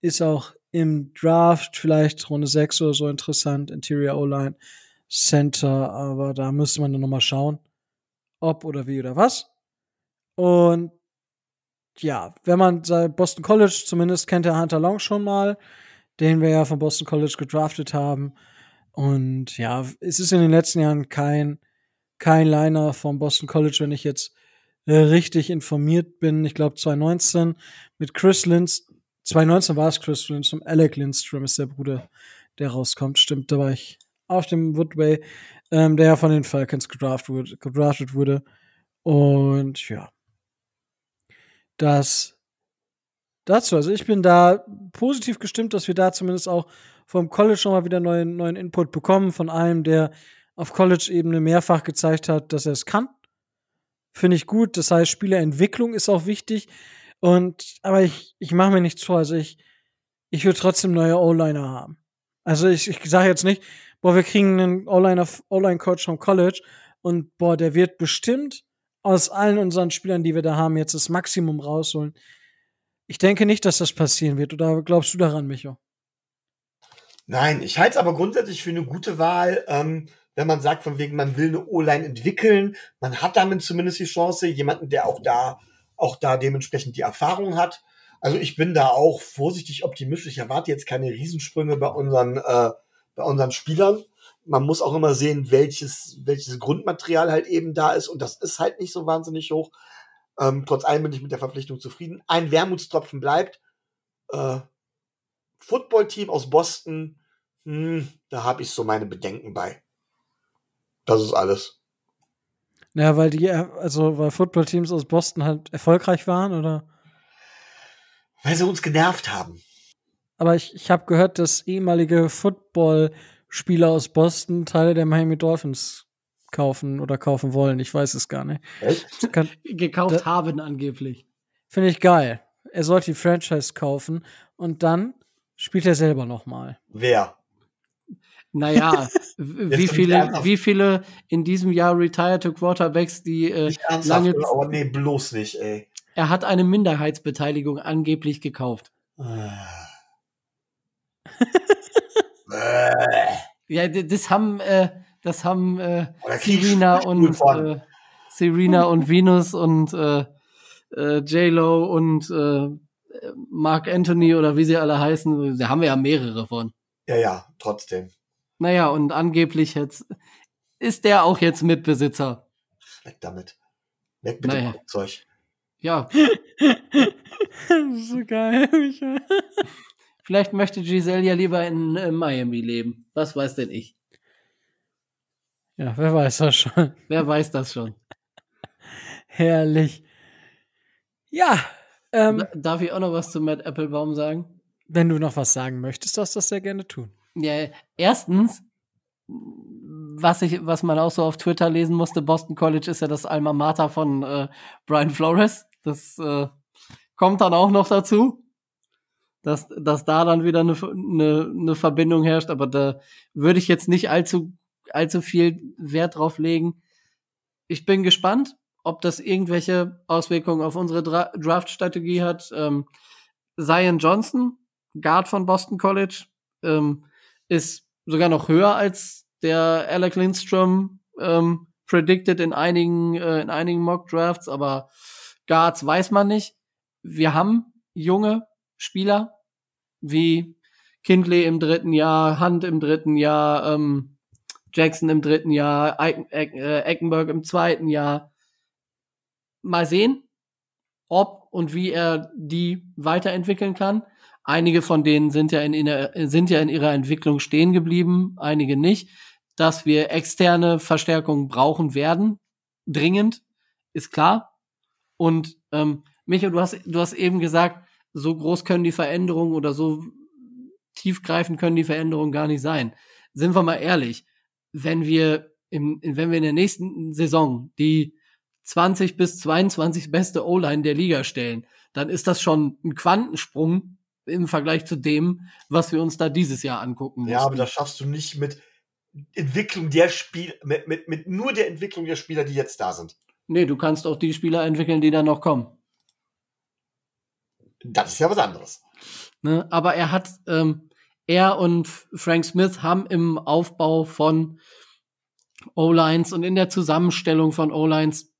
ist auch im Draft vielleicht Runde 6 oder so interessant, Interior O-Line, Center, aber da müsste man dann nochmal schauen, ob oder wie oder was. Und ja, wenn man Boston College zumindest kennt der Hunter Long schon mal, den wir ja von Boston College gedraftet haben. Und ja, es ist in den letzten Jahren kein, kein Liner vom Boston College, wenn ich jetzt äh, richtig informiert bin. Ich glaube 2019 mit Chris Linz, 2019 war es Chris Lindstrom, Alec Lindstrom ist der Bruder, der rauskommt. Stimmt, da war ich auf dem Woodway, ähm, der ja von den Falcons gedraftet wurde, gedraftet wurde. Und ja, das dazu. Also ich bin da positiv gestimmt, dass wir da zumindest auch vom College schon mal wieder neuen, neuen Input bekommen, von einem, der auf College-Ebene mehrfach gezeigt hat, dass er es kann. Finde ich gut. Das heißt, Spielerentwicklung ist auch wichtig. Und, aber ich, ich mache mir nichts vor. Also ich, ich will trotzdem neue O-Liner haben. Also ich, ich sage jetzt nicht, boah, wir kriegen einen O-Line-Coach vom College und boah, der wird bestimmt aus allen unseren Spielern, die wir da haben, jetzt das Maximum rausholen. Ich denke nicht, dass das passieren wird. Oder glaubst du daran, Micho? Nein, ich halte es aber grundsätzlich für eine gute Wahl, ähm, wenn man sagt, von wegen, man will eine O-Line entwickeln. Man hat damit zumindest die Chance, jemanden, der auch da, auch da dementsprechend die Erfahrung hat. Also ich bin da auch vorsichtig optimistisch. Ich erwarte jetzt keine Riesensprünge bei unseren, äh, bei unseren Spielern. Man muss auch immer sehen, welches, welches Grundmaterial halt eben da ist. Und das ist halt nicht so wahnsinnig hoch. Ähm, trotz allem bin ich mit der Verpflichtung zufrieden. Ein Wermutstropfen bleibt. Äh, Footballteam aus Boston, hm, da habe ich so meine Bedenken bei. Das ist alles. Ja, weil die, also weil Footballteams aus Boston halt erfolgreich waren, oder? Weil sie uns genervt haben. Aber ich, ich habe gehört, dass ehemalige Footballspieler aus Boston Teile der Miami Dolphins kaufen oder kaufen wollen. Ich weiß es gar nicht. Echt? Kann, Gekauft haben angeblich. Finde ich geil. Er sollte die Franchise kaufen und dann spielt er selber noch mal. Wer? Naja, wie viele, wie viele in diesem Jahr retired Quarterbacks, die äh, lange. Oh nee, bloß nicht, ey. Er hat eine Minderheitsbeteiligung angeblich gekauft. Ja, das haben, äh, das haben äh, Serena und äh, Serena und Venus und äh, äh, J-Lo und äh, Mark Anthony oder wie sie alle heißen, da haben wir ja mehrere von. Ja, ja, trotzdem. Naja, und angeblich jetzt ist der auch jetzt Mitbesitzer. Weg damit. Weg mit naja. dem Zeug. Ja. so geil. Vielleicht möchte Giselle ja lieber in, in Miami leben. Was weiß denn ich? Ja, wer weiß das schon. Wer weiß das schon. Herrlich. Ja, ähm, Darf ich auch noch was zu Matt Applebaum sagen? Wenn du noch was sagen möchtest, darfst du das sehr gerne tun. Ja, erstens, was ich, was man auch so auf Twitter lesen musste, Boston College ist ja das Alma Mater von äh, Brian Flores. Das äh, kommt dann auch noch dazu, dass, dass da dann wieder eine, eine, eine Verbindung herrscht. Aber da würde ich jetzt nicht allzu, allzu viel Wert drauf legen. Ich bin gespannt, ob das irgendwelche Auswirkungen auf unsere Dra Draft-Strategie hat. Ähm, Zion Johnson, Guard von Boston College, ähm, ist sogar noch höher als der Alec Lindstrom ähm, predicted in einigen, äh, in einigen Mock Drafts, aber Guards weiß man nicht. Wir haben junge Spieler wie Kindley im dritten Jahr, Hunt im dritten Jahr, ähm, Jackson im dritten Jahr, Ecken, äh, Eckenberg im zweiten Jahr. Mal sehen, ob und wie er die weiterentwickeln kann. Einige von denen sind ja in, in, sind ja in ihrer Entwicklung stehen geblieben, einige nicht dass wir externe Verstärkungen brauchen werden, dringend, ist klar. Und ähm, Michael, du hast, du hast eben gesagt, so groß können die Veränderungen oder so tiefgreifend können die Veränderungen gar nicht sein. Sind wir mal ehrlich, wenn wir im, wenn wir in der nächsten Saison die 20 bis 22 beste O-Line der Liga stellen, dann ist das schon ein Quantensprung im Vergleich zu dem, was wir uns da dieses Jahr angucken müssen. Ja, aber das schaffst du nicht mit Entwicklung der Spiel, mit, mit, mit nur der Entwicklung der Spieler, die jetzt da sind. Nee, du kannst auch die Spieler entwickeln, die dann noch kommen. Das ist ja was anderes. Ne, aber er hat, ähm, er und Frank Smith haben im Aufbau von O-Lines und in der Zusammenstellung von O-Lines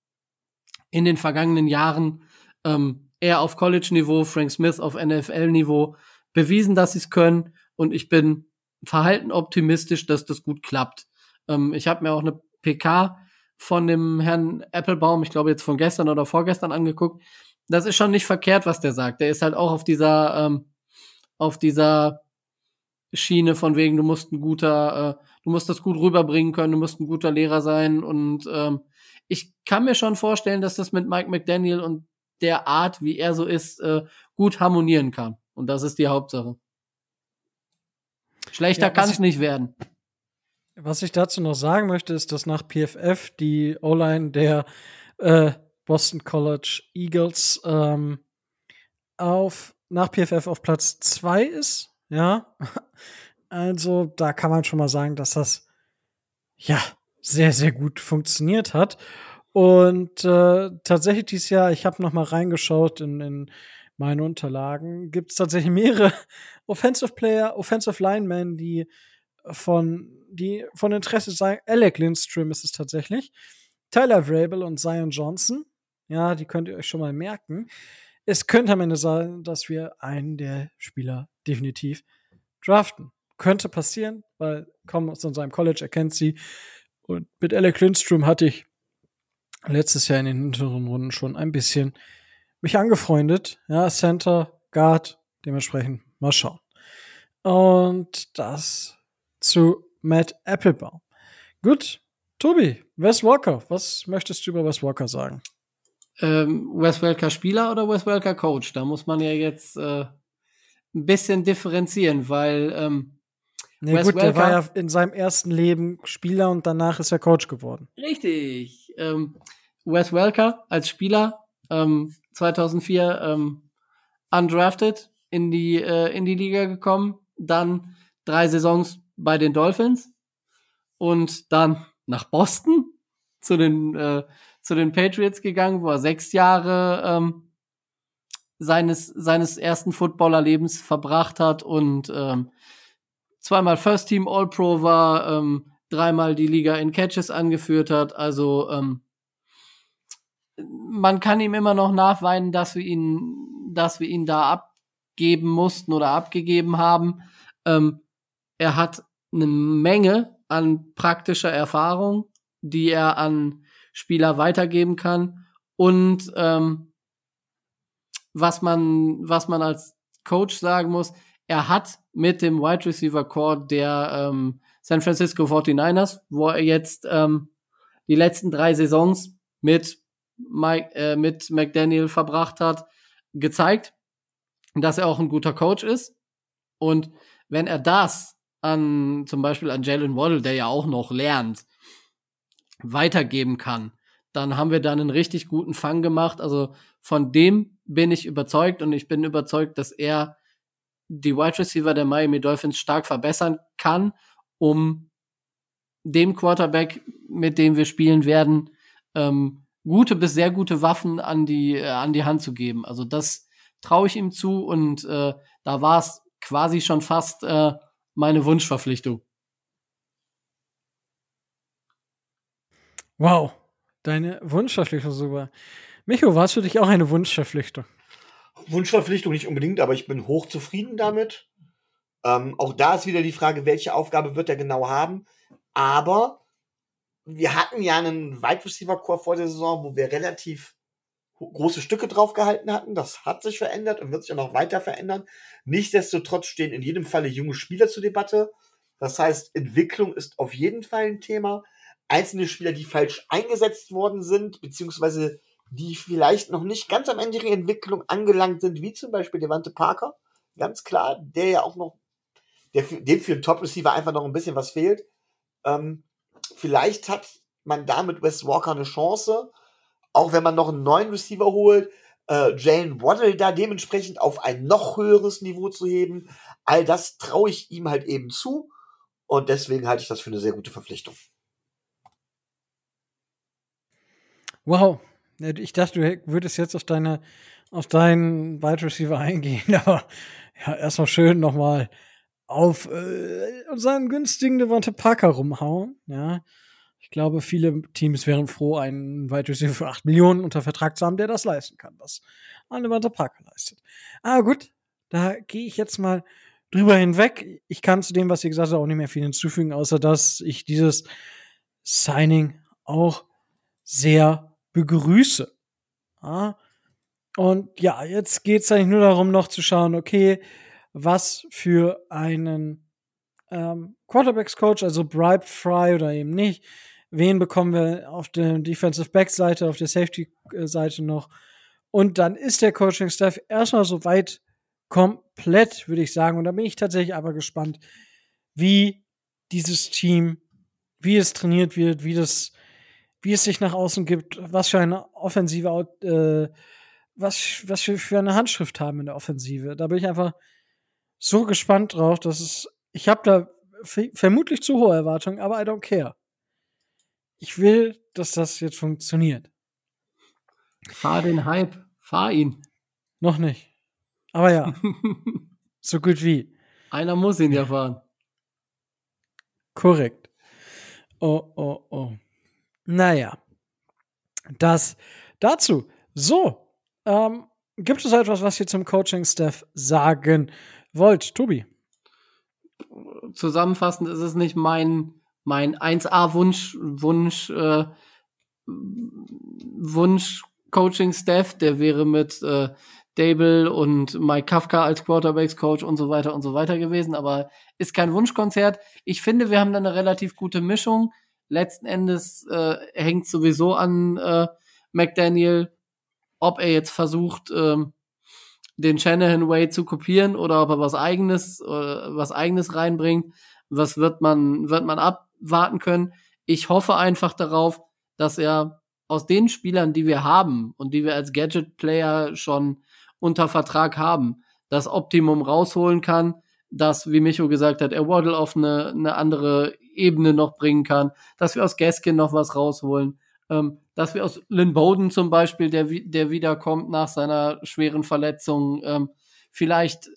in den vergangenen Jahren ähm, er auf College-Niveau, Frank Smith auf NFL-Niveau bewiesen, dass sie es können. Und ich bin verhalten optimistisch, dass das gut klappt. Ähm, ich habe mir auch eine PK von dem Herrn Applebaum, ich glaube jetzt von gestern oder vorgestern angeguckt. Das ist schon nicht verkehrt, was der sagt. Der ist halt auch auf dieser, ähm, auf dieser Schiene von wegen, du musst ein guter, äh, du musst das gut rüberbringen können, du musst ein guter Lehrer sein. Und ähm, ich kann mir schon vorstellen, dass das mit Mike McDaniel und der Art, wie er so ist, äh, gut harmonieren kann. Und das ist die Hauptsache. Schlechter ja, kann es nicht werden. Was ich dazu noch sagen möchte, ist, dass nach PFF die O-Line der äh, Boston College Eagles ähm, auf nach PFF auf Platz 2 ist. Ja. Also da kann man schon mal sagen, dass das ja sehr, sehr gut funktioniert hat. Und äh, tatsächlich dieses Jahr, ich habe noch mal reingeschaut in, in meine Unterlagen, gibt es tatsächlich mehrere Offensive Player, Offensive Linemen, die von, die von Interesse sein. Alec Lindstrom ist es tatsächlich. Tyler Vrabel und Zion Johnson. Ja, die könnt ihr euch schon mal merken. Es könnte am Ende sein, dass wir einen der Spieler definitiv draften. Könnte passieren, weil kommen aus seinem College, er kennt sie. Und mit Alec Lindstrom hatte ich letztes Jahr in den hinteren Runden schon ein bisschen mich angefreundet. Ja, Center, Guard, dementsprechend mal schauen. Und das zu Matt Applebaum. Gut, Tobi, Wes Walker, was möchtest du über Wes Walker sagen? Ähm, Wes Walker Spieler oder Wes Walker Coach? Da muss man ja jetzt äh, ein bisschen differenzieren, weil ähm, Nee, Wes gut, Welker, der war ja in seinem ersten Leben Spieler und danach ist er Coach geworden. Richtig. Ähm, Wes Welker als Spieler ähm, 2004 ähm, undrafted in die, äh, in die Liga gekommen, dann drei Saisons bei den Dolphins und dann nach Boston zu den, äh, zu den Patriots gegangen, wo er sechs Jahre ähm, seines, seines ersten Footballerlebens verbracht hat und ähm, zweimal First Team All-Pro war, ähm, dreimal die Liga in Catches angeführt hat. Also ähm, man kann ihm immer noch nachweinen, dass wir ihn, dass wir ihn da abgeben mussten oder abgegeben haben. Ähm, er hat eine Menge an praktischer Erfahrung, die er an Spieler weitergeben kann. Und ähm, was man, was man als Coach sagen muss, er hat mit dem Wide Receiver Core der ähm, San Francisco 49ers, wo er jetzt ähm, die letzten drei Saisons mit Mike, äh, mit McDaniel verbracht hat, gezeigt, dass er auch ein guter Coach ist. Und wenn er das an zum Beispiel an Jalen Waddle, der ja auch noch lernt, weitergeben kann, dann haben wir da einen richtig guten Fang gemacht. Also von dem bin ich überzeugt und ich bin überzeugt, dass er die Wide Receiver der Miami Dolphins stark verbessern kann, um dem Quarterback, mit dem wir spielen werden, ähm, gute bis sehr gute Waffen an die, äh, an die Hand zu geben. Also das traue ich ihm zu und äh, da war es quasi schon fast äh, meine Wunschverpflichtung. Wow, deine Wunschverpflichtung super. Micho, war es für dich auch eine Wunschverpflichtung? Wunschverpflichtung nicht unbedingt, aber ich bin hochzufrieden damit. Ähm, auch da ist wieder die Frage, welche Aufgabe wird er genau haben. Aber wir hatten ja einen Wide Receiver Core vor der Saison, wo wir relativ große Stücke drauf gehalten hatten. Das hat sich verändert und wird sich auch noch weiter verändern. Nichtsdestotrotz stehen in jedem Falle junge Spieler zur Debatte. Das heißt, Entwicklung ist auf jeden Fall ein Thema. Einzelne Spieler, die falsch eingesetzt worden sind, beziehungsweise die vielleicht noch nicht ganz am Ende ihrer Entwicklung angelangt sind, wie zum Beispiel Devante Parker. Ganz klar, der ja auch noch, der für, dem für den Top-Receiver einfach noch ein bisschen was fehlt. Ähm, vielleicht hat man damit Wes Walker eine Chance, auch wenn man noch einen neuen Receiver holt, äh, Jalen Waddle da dementsprechend auf ein noch höheres Niveau zu heben. All das traue ich ihm halt eben zu. Und deswegen halte ich das für eine sehr gute Verpflichtung. Wow. Ich dachte, du würdest jetzt auf deine, auf deinen Wide Receiver eingehen, aber ja, erstmal schön nochmal auf äh, unseren günstigen Devante Parker rumhauen. Ja, ich glaube, viele Teams wären froh, einen Wide Receiver für 8 Millionen unter Vertrag zu haben, der das leisten kann, was ein Devante Parker leistet. Ah, gut, da gehe ich jetzt mal drüber hinweg. Ich kann zu dem, was ihr gesagt habt, auch nicht mehr viel hinzufügen, außer dass ich dieses Signing auch sehr begrüße. Ja? Und ja, jetzt geht es eigentlich nur darum, noch zu schauen, okay, was für einen ähm, Quarterbacks-Coach, also Bribe Fry oder eben nicht, wen bekommen wir auf der Defensive Back-Seite, auf der Safety-Seite noch. Und dann ist der Coaching-Staff erstmal soweit komplett, würde ich sagen. Und da bin ich tatsächlich aber gespannt, wie dieses Team, wie es trainiert wird, wie das, wie es sich nach außen gibt, was für eine offensive, äh, was, was wir für eine Handschrift haben in der Offensive. Da bin ich einfach so gespannt drauf, dass es, ich habe da vermutlich zu hohe Erwartungen, aber I don't care. Ich will, dass das jetzt funktioniert. Fahr den Hype, fahr ihn. Noch nicht. Aber ja, so gut wie. Einer muss ihn ja fahren. Korrekt. Oh, oh, oh. Naja. Das dazu. So. Ähm, gibt es etwas, was ihr zum Coaching-Staff sagen wollt, Tobi? Zusammenfassend ist es nicht mein, mein 1A-Wunsch, Wunsch, äh, Wunsch Coaching-Staff, der wäre mit äh, Dable und Mike Kafka als Quarterbacks-Coach und so weiter und so weiter gewesen, aber ist kein Wunschkonzert. Ich finde, wir haben da eine relativ gute Mischung. Letzten Endes äh, hängt sowieso an äh, McDaniel, ob er jetzt versucht, ähm, den Shanahan Way zu kopieren oder ob er was eigenes, äh, was eigenes reinbringt. Was wird man, wird man abwarten können? Ich hoffe einfach darauf, dass er aus den Spielern, die wir haben und die wir als Gadget-Player schon unter Vertrag haben, das Optimum rausholen kann, dass, wie Micho gesagt hat, er Waddle auf eine, eine andere Ebene noch bringen kann, dass wir aus Gaskin noch was rausholen, ähm, dass wir aus Lynn Bowden zum Beispiel, der, der wiederkommt nach seiner schweren Verletzung, ähm, vielleicht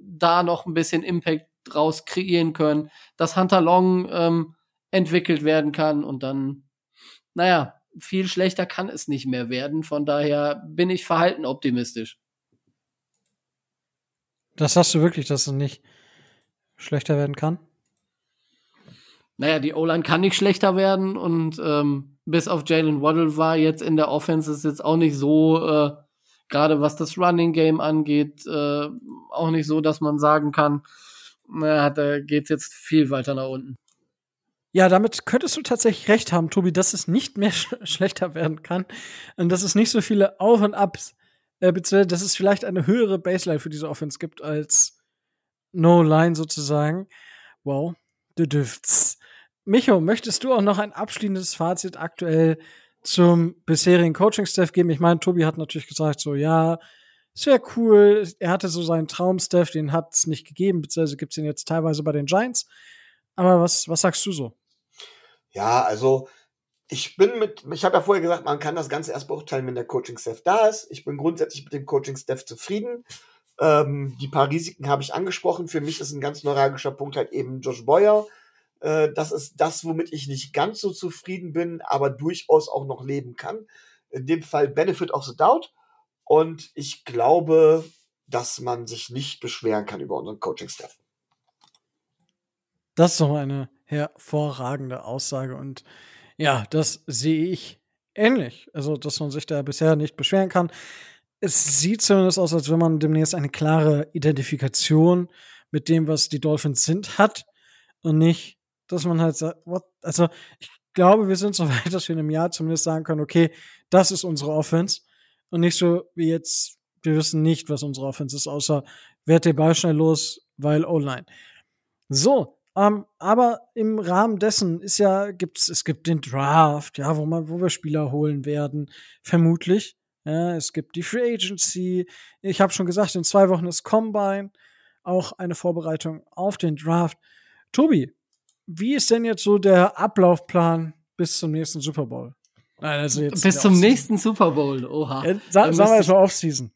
da noch ein bisschen Impact draus kreieren können, dass Hunter Long ähm, entwickelt werden kann und dann, naja, viel schlechter kann es nicht mehr werden. Von daher bin ich verhalten optimistisch. Das hast du wirklich, dass es nicht schlechter werden kann? Naja, die O-Line kann nicht schlechter werden und ähm, bis auf Jalen Waddle war jetzt in der Offense ist jetzt auch nicht so, äh, gerade was das Running Game angeht, äh, auch nicht so, dass man sagen kann, naja, da geht's jetzt viel weiter nach unten. Ja, damit könntest du tatsächlich recht haben, Tobi, dass es nicht mehr sch schlechter werden kann und dass es nicht so viele Auf und Abs, äh, beziehungsweise dass es vielleicht eine höhere Baseline für diese Offense gibt als No Line sozusagen. Wow, du dürft's. Micho, möchtest du auch noch ein abschließendes Fazit aktuell zum bisherigen Coaching-Staff geben? Ich meine, Tobi hat natürlich gesagt, so, ja, es wäre cool. Er hatte so seinen Traum-Staff, den hat es nicht gegeben, beziehungsweise gibt es ihn jetzt teilweise bei den Giants. Aber was, was sagst du so? Ja, also ich bin mit, ich habe ja vorher gesagt, man kann das Ganze erst beurteilen, wenn der Coaching-Staff da ist. Ich bin grundsätzlich mit dem Coaching-Staff zufrieden. Ähm, die paar Risiken habe ich angesprochen. Für mich ist ein ganz neuralgischer Punkt halt eben Josh Boyer. Äh, das ist das, womit ich nicht ganz so zufrieden bin, aber durchaus auch noch leben kann. In dem Fall Benefit of the Doubt. Und ich glaube, dass man sich nicht beschweren kann über unseren Coaching-Staff. Das ist doch eine hervorragende Aussage und ja, das sehe ich ähnlich. Also, dass man sich da bisher nicht beschweren kann. Es sieht zumindest aus, als wenn man demnächst eine klare Identifikation mit dem, was die Dolphins sind, hat und nicht, dass man halt sagt, what? also ich glaube, wir sind so weit, dass wir in einem Jahr zumindest sagen können, okay, das ist unsere Offense und nicht so wie jetzt, wir wissen nicht, was unsere Offense ist, außer werd den Ball schnell los, weil O-Line. So, ähm, aber im Rahmen dessen ist ja, gibt's, es gibt den Draft, ja, wo man, wo wir Spieler holen werden, vermutlich. Ja, es gibt die Free Agency. Ich habe schon gesagt, in zwei Wochen ist Combine, auch eine Vorbereitung auf den Draft. Tobi, wie ist denn jetzt so der Ablaufplan bis zum nächsten Super Bowl? Nein, also jetzt bis zum nächsten Super Bowl, oha. Ja, sag, sagen wir erstmal Offseason.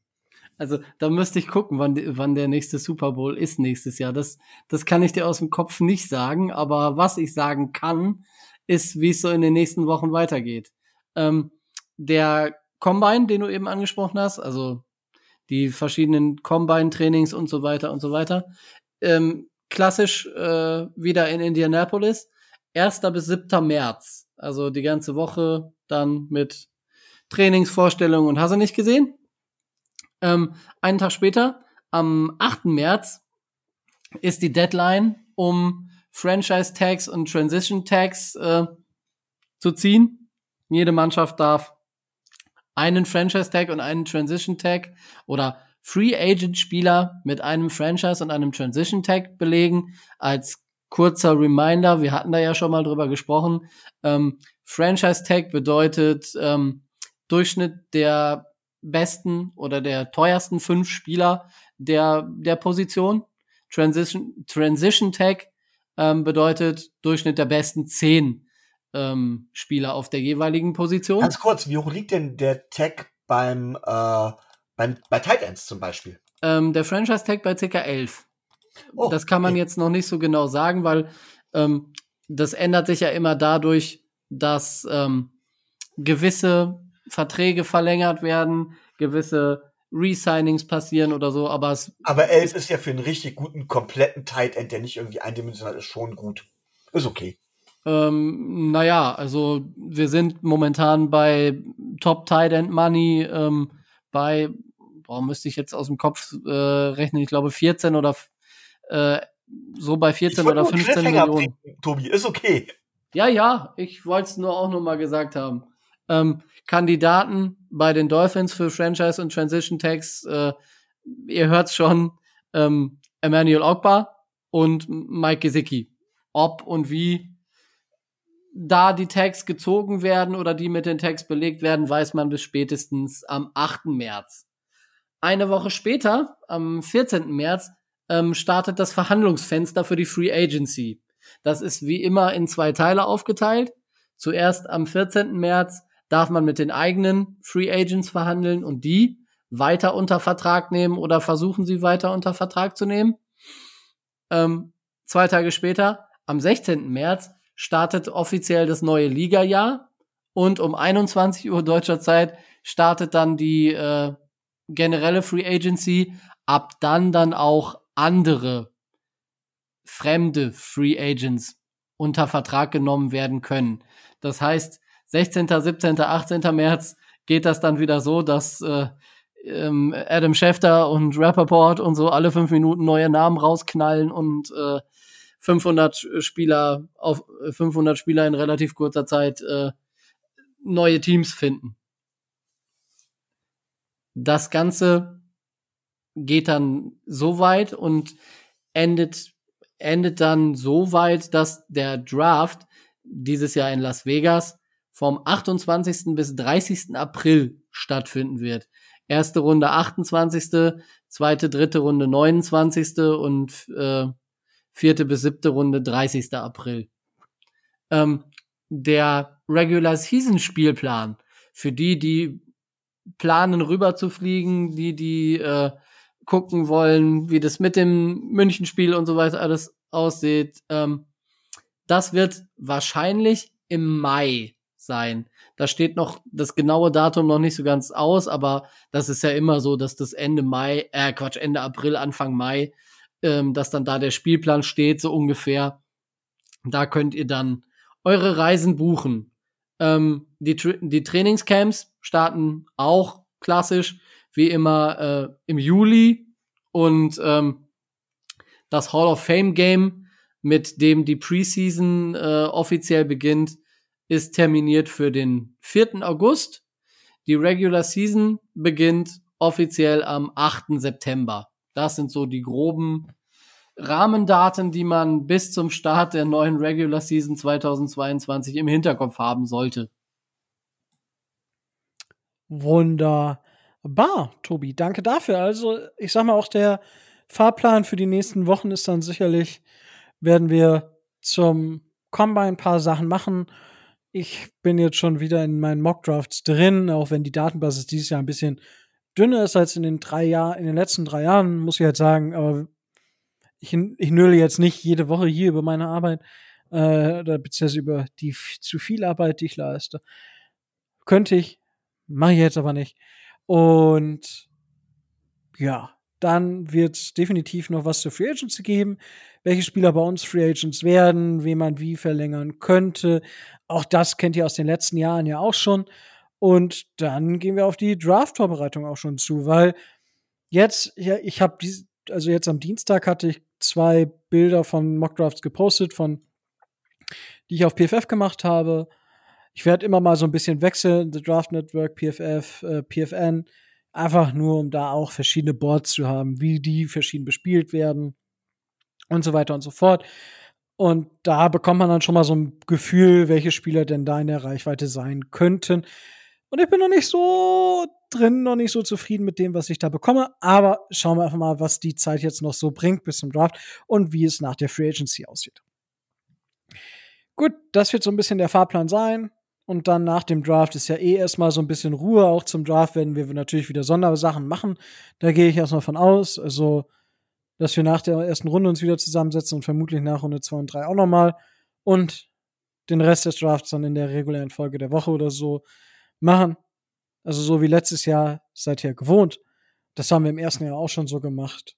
Also da müsste ich gucken, wann, wann der nächste Super Bowl ist nächstes Jahr. Das, das kann ich dir aus dem Kopf nicht sagen, aber was ich sagen kann, ist, wie es so in den nächsten Wochen weitergeht. Ähm, der Combine, den du eben angesprochen hast, also die verschiedenen Combine-Trainings und so weiter und so weiter. Ähm, klassisch äh, wieder in Indianapolis, 1. bis 7. März. Also die ganze Woche dann mit Trainingsvorstellungen und hast du nicht gesehen? Ähm, einen Tag später, am 8. März, ist die Deadline, um Franchise Tags und Transition Tags äh, zu ziehen. Jede Mannschaft darf einen Franchise Tag und einen Transition Tag oder Free Agent Spieler mit einem Franchise und einem Transition Tag belegen. Als kurzer Reminder, wir hatten da ja schon mal drüber gesprochen. Ähm, Franchise Tag bedeutet ähm, Durchschnitt der besten oder der teuersten fünf Spieler der, der Position. Transition, Transition Tag ähm, bedeutet Durchschnitt der besten zehn ähm, Spieler auf der jeweiligen Position. Ganz kurz, wie hoch liegt denn der Tag beim, äh, beim bei Tight Ends zum Beispiel? Ähm, der Franchise Tag bei ca. 11. Oh, das kann man okay. jetzt noch nicht so genau sagen, weil ähm, das ändert sich ja immer dadurch, dass ähm, gewisse Verträge verlängert werden, gewisse Resignings passieren oder so, aber es. Aber elf ist ja für einen richtig guten, kompletten Tight End, der nicht irgendwie eindimensional ist, schon gut. Ist okay. Ähm, naja, also wir sind momentan bei Top Tight End Money ähm, bei, boah, müsste ich jetzt aus dem Kopf äh, rechnen, ich glaube 14 oder äh, so bei 14 oder 15 Millionen. Bringen, Tobi, ist okay. Ja, ja, ich wollte es nur auch nur mal gesagt haben. Ähm, Kandidaten bei den Dolphins für Franchise und Transition Tags, äh, ihr hört's schon, ähm, Emmanuel Ogba und Mike Gesicki. Ob und wie da die Tags gezogen werden oder die mit den Tags belegt werden, weiß man bis spätestens am 8. März. Eine Woche später, am 14. März, ähm, startet das Verhandlungsfenster für die Free Agency. Das ist wie immer in zwei Teile aufgeteilt. Zuerst am 14. März darf man mit den eigenen Free Agents verhandeln und die weiter unter Vertrag nehmen oder versuchen sie weiter unter Vertrag zu nehmen. Ähm, zwei Tage später, am 16. März, startet offiziell das neue Liga-Jahr und um 21 Uhr deutscher Zeit startet dann die äh, generelle Free Agency. Ab dann dann auch andere fremde Free Agents unter Vertrag genommen werden können. Das heißt, 16., 17., 18. März geht das dann wieder so, dass äh, ähm, Adam Schefter und Rappaport und so alle fünf Minuten neue Namen rausknallen und äh, 500 Spieler auf 500 Spieler in relativ kurzer Zeit äh, neue Teams finden. Das Ganze geht dann so weit und endet endet dann so weit, dass der Draft dieses Jahr in Las Vegas vom 28. bis 30. April stattfinden wird. Erste Runde 28., zweite, dritte Runde 29. und äh, vierte bis siebte Runde 30. April. Ähm, der Regular Season Spielplan für die, die planen rüber zu fliegen, die die äh, gucken wollen, wie das mit dem Münchenspiel und so weiter alles aussieht. Ähm, das wird wahrscheinlich im Mai sein. Da steht noch das genaue Datum noch nicht so ganz aus, aber das ist ja immer so, dass das Ende Mai, äh Quatsch, Ende April, Anfang Mai, ähm, dass dann da der Spielplan steht, so ungefähr. Da könnt ihr dann eure Reisen buchen. Ähm, die, Tra die Trainingscamps starten auch klassisch, wie immer, äh, im Juli. Und ähm, das Hall of Fame Game, mit dem die Preseason äh, offiziell beginnt, ist terminiert für den 4. August. Die Regular Season beginnt offiziell am 8. September. Das sind so die groben Rahmendaten, die man bis zum Start der neuen Regular Season 2022 im Hinterkopf haben sollte. Wunderbar, Tobi. Danke dafür. Also, ich sag mal, auch der Fahrplan für die nächsten Wochen ist dann sicherlich, werden wir zum Combine ein paar Sachen machen. Ich bin jetzt schon wieder in meinen Mockdrafts drin, auch wenn die Datenbasis dieses Jahr ein bisschen dünner ist als in den drei Jahren, in den letzten drei Jahren, muss ich halt sagen, aber ich, ich nöle jetzt nicht jede Woche hier über meine Arbeit, äh, oder beziehungsweise über die zu viel Arbeit, die ich leiste. Könnte ich, mache ich jetzt aber nicht. Und ja, dann wird es definitiv noch was zur Free Agency geben, welche Spieler bei uns Free Agents werden, wen man wie verlängern könnte. Auch das kennt ihr aus den letzten Jahren ja auch schon. Und dann gehen wir auf die Draft-Vorbereitung auch schon zu, weil jetzt, ja, ich habe also jetzt am Dienstag hatte ich zwei Bilder von Mockdrafts gepostet, von die ich auf PFF gemacht habe. Ich werde immer mal so ein bisschen wechseln, The Draft Network, PFF, äh, PFN, einfach nur, um da auch verschiedene Boards zu haben, wie die verschieden bespielt werden und so weiter und so fort. Und da bekommt man dann schon mal so ein Gefühl, welche Spieler denn da in der Reichweite sein könnten. Und ich bin noch nicht so drin, noch nicht so zufrieden mit dem, was ich da bekomme. Aber schauen wir einfach mal, was die Zeit jetzt noch so bringt bis zum Draft und wie es nach der Free Agency aussieht. Gut, das wird so ein bisschen der Fahrplan sein. Und dann nach dem Draft ist ja eh erstmal so ein bisschen Ruhe. Auch zum Draft werden wir natürlich wieder Sondersachen machen. Da gehe ich erstmal von aus. Also, dass wir nach der ersten Runde uns wieder zusammensetzen und vermutlich nach Runde 2 und 3 auch nochmal. Und den Rest des Drafts dann in der regulären Folge der Woche oder so machen. Also so wie letztes Jahr seid ihr gewohnt. Das haben wir im ersten Jahr auch schon so gemacht.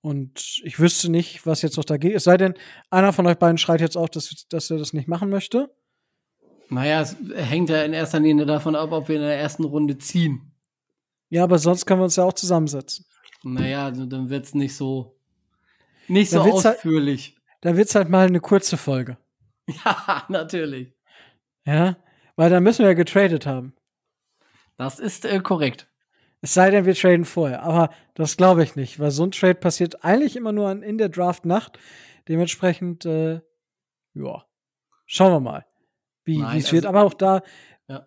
Und ich wüsste nicht, was jetzt noch dagegen ist. Es sei denn, einer von euch beiden schreit jetzt auch, dass, dass er das nicht machen möchte. Naja, es hängt ja in erster Linie davon ab, ob wir in der ersten Runde ziehen. Ja, aber sonst können wir uns ja auch zusammensetzen. Naja, also dann wird's nicht so, nicht so halt ausführlich. Halt, dann wird's halt mal eine kurze Folge. Ja, natürlich. Ja, weil dann müssen wir ja getradet haben. Das ist äh, korrekt. Es sei denn, wir traden vorher. Aber das glaube ich nicht, weil so ein Trade passiert eigentlich immer nur in der Draft-Nacht. Dementsprechend, äh, ja, schauen wir mal, wie es also, wird. Aber auch da. Ja.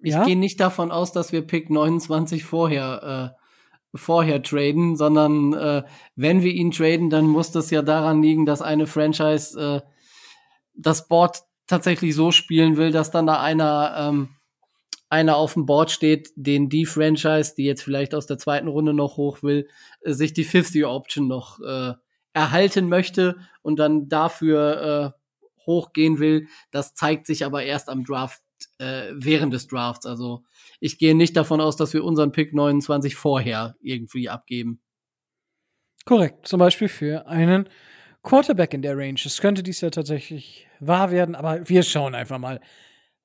Ich ja? gehe nicht davon aus, dass wir Pick 29 vorher, äh, vorher traden, sondern äh, wenn wir ihn traden, dann muss das ja daran liegen, dass eine Franchise äh, das Board tatsächlich so spielen will, dass dann da einer, ähm, einer auf dem Board steht, den die Franchise, die jetzt vielleicht aus der zweiten Runde noch hoch will, äh, sich die 50 Option noch äh, erhalten möchte und dann dafür äh, hochgehen will. Das zeigt sich aber erst am Draft, äh, während des Drafts. Also ich gehe nicht davon aus, dass wir unseren Pick 29 vorher irgendwie abgeben. Korrekt. Zum Beispiel für einen Quarterback in der Range. Es könnte dies ja tatsächlich wahr werden, aber wir schauen einfach mal,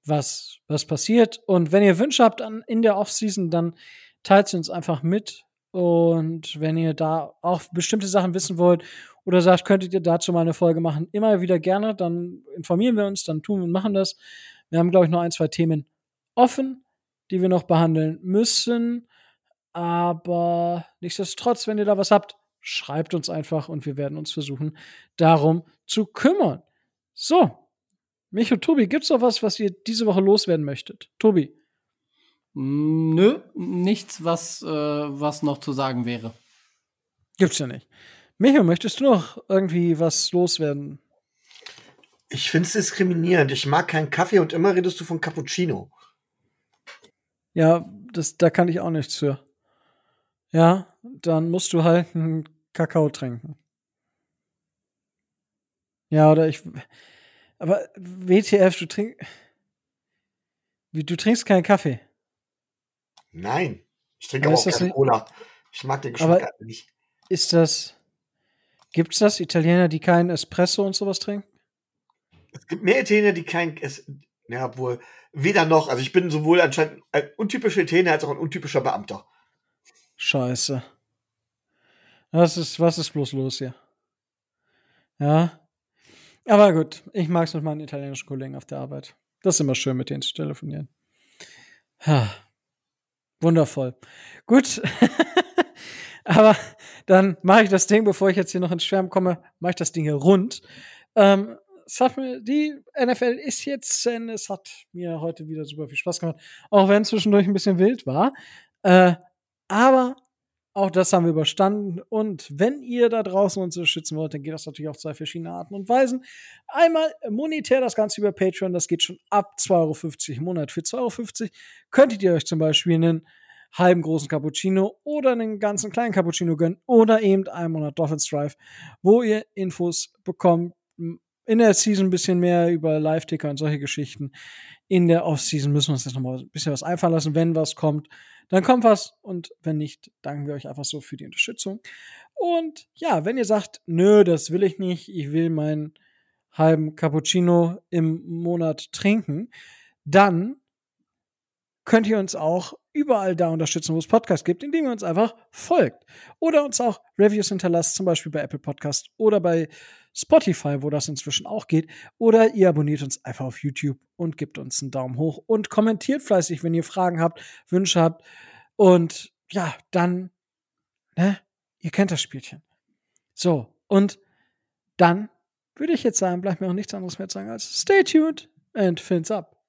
was, was passiert. Und wenn ihr Wünsche habt an, in der Offseason, dann teilt sie uns einfach mit. Und wenn ihr da auch bestimmte Sachen wissen wollt oder sagt, könntet ihr dazu mal eine Folge machen, immer wieder gerne, dann informieren wir uns, dann tun und machen das. Wir haben, glaube ich, noch ein, zwei Themen offen, die wir noch behandeln müssen. Aber nichtsdestotrotz, wenn ihr da was habt, schreibt uns einfach und wir werden uns versuchen, darum zu kümmern. So, Micho, Tobi, gibt's noch was, was ihr diese Woche loswerden möchtet? Tobi. Nö, nichts, was, äh, was noch zu sagen wäre. Gibt's ja nicht. Micho, möchtest du noch irgendwie was loswerden? Ich finde es diskriminierend. Ich mag keinen Kaffee und immer redest du von Cappuccino. Ja, das, da kann ich auch nichts für. Ja, dann musst du halt einen Kakao trinken. Ja, oder ich. Aber WTF, du trinkst. Du trinkst keinen Kaffee. Nein. Ich trinke aber, auch keine nicht? Cola. Ich mag den Geschmack aber nicht. Ist das. Gibt's das Italiener, die keinen Espresso und sowas trinken? Es gibt mehr Italiener, die kein. Es, ja, wohl. Weder noch. Also ich bin sowohl anscheinend ein untypischer Italiener als auch ein untypischer Beamter. Scheiße. Was ist, was ist bloß los hier? Ja. Aber gut, ich mag es mit meinen italienischen Kollegen auf der Arbeit. Das ist immer schön, mit denen zu telefonieren. Ha. Wundervoll. Gut. Aber dann mache ich das Ding, bevor ich jetzt hier noch ins Schwärmen komme, mache ich das Ding hier rund. Ähm, hat mir, die NFL ist jetzt zu Ende. Es hat mir heute wieder super viel Spaß gemacht. Auch wenn es zwischendurch ein bisschen wild war. Äh, aber auch das haben wir überstanden. Und wenn ihr da draußen uns unterstützen wollt, dann geht das natürlich auf zwei verschiedene Arten und Weisen. Einmal monetär das Ganze über Patreon. Das geht schon ab 2,50 Euro im Monat. Für 2,50 Euro könntet ihr euch zum Beispiel einen halben großen Cappuccino oder einen ganzen kleinen Cappuccino gönnen oder eben einen Monat Dolphins Drive, wo ihr Infos bekommt. In der Season ein bisschen mehr über Live-Ticker und solche Geschichten. In der Off-Season müssen wir uns jetzt noch mal ein bisschen was einfallen lassen, wenn was kommt dann kommt was und wenn nicht, danken wir euch einfach so für die Unterstützung. Und ja, wenn ihr sagt, nö, das will ich nicht, ich will meinen halben Cappuccino im Monat trinken, dann könnt ihr uns auch überall da unterstützen, wo es Podcasts gibt, indem ihr uns einfach folgt. Oder uns auch Reviews hinterlasst, zum Beispiel bei Apple Podcast oder bei Spotify, wo das inzwischen auch geht. Oder ihr abonniert uns einfach auf YouTube und gebt uns einen Daumen hoch und kommentiert fleißig, wenn ihr Fragen habt, Wünsche habt. Und ja, dann, ne, ihr kennt das Spielchen. So, und dann würde ich jetzt sagen, bleibt mir auch nichts anderes mehr zu sagen als stay tuned and fins up.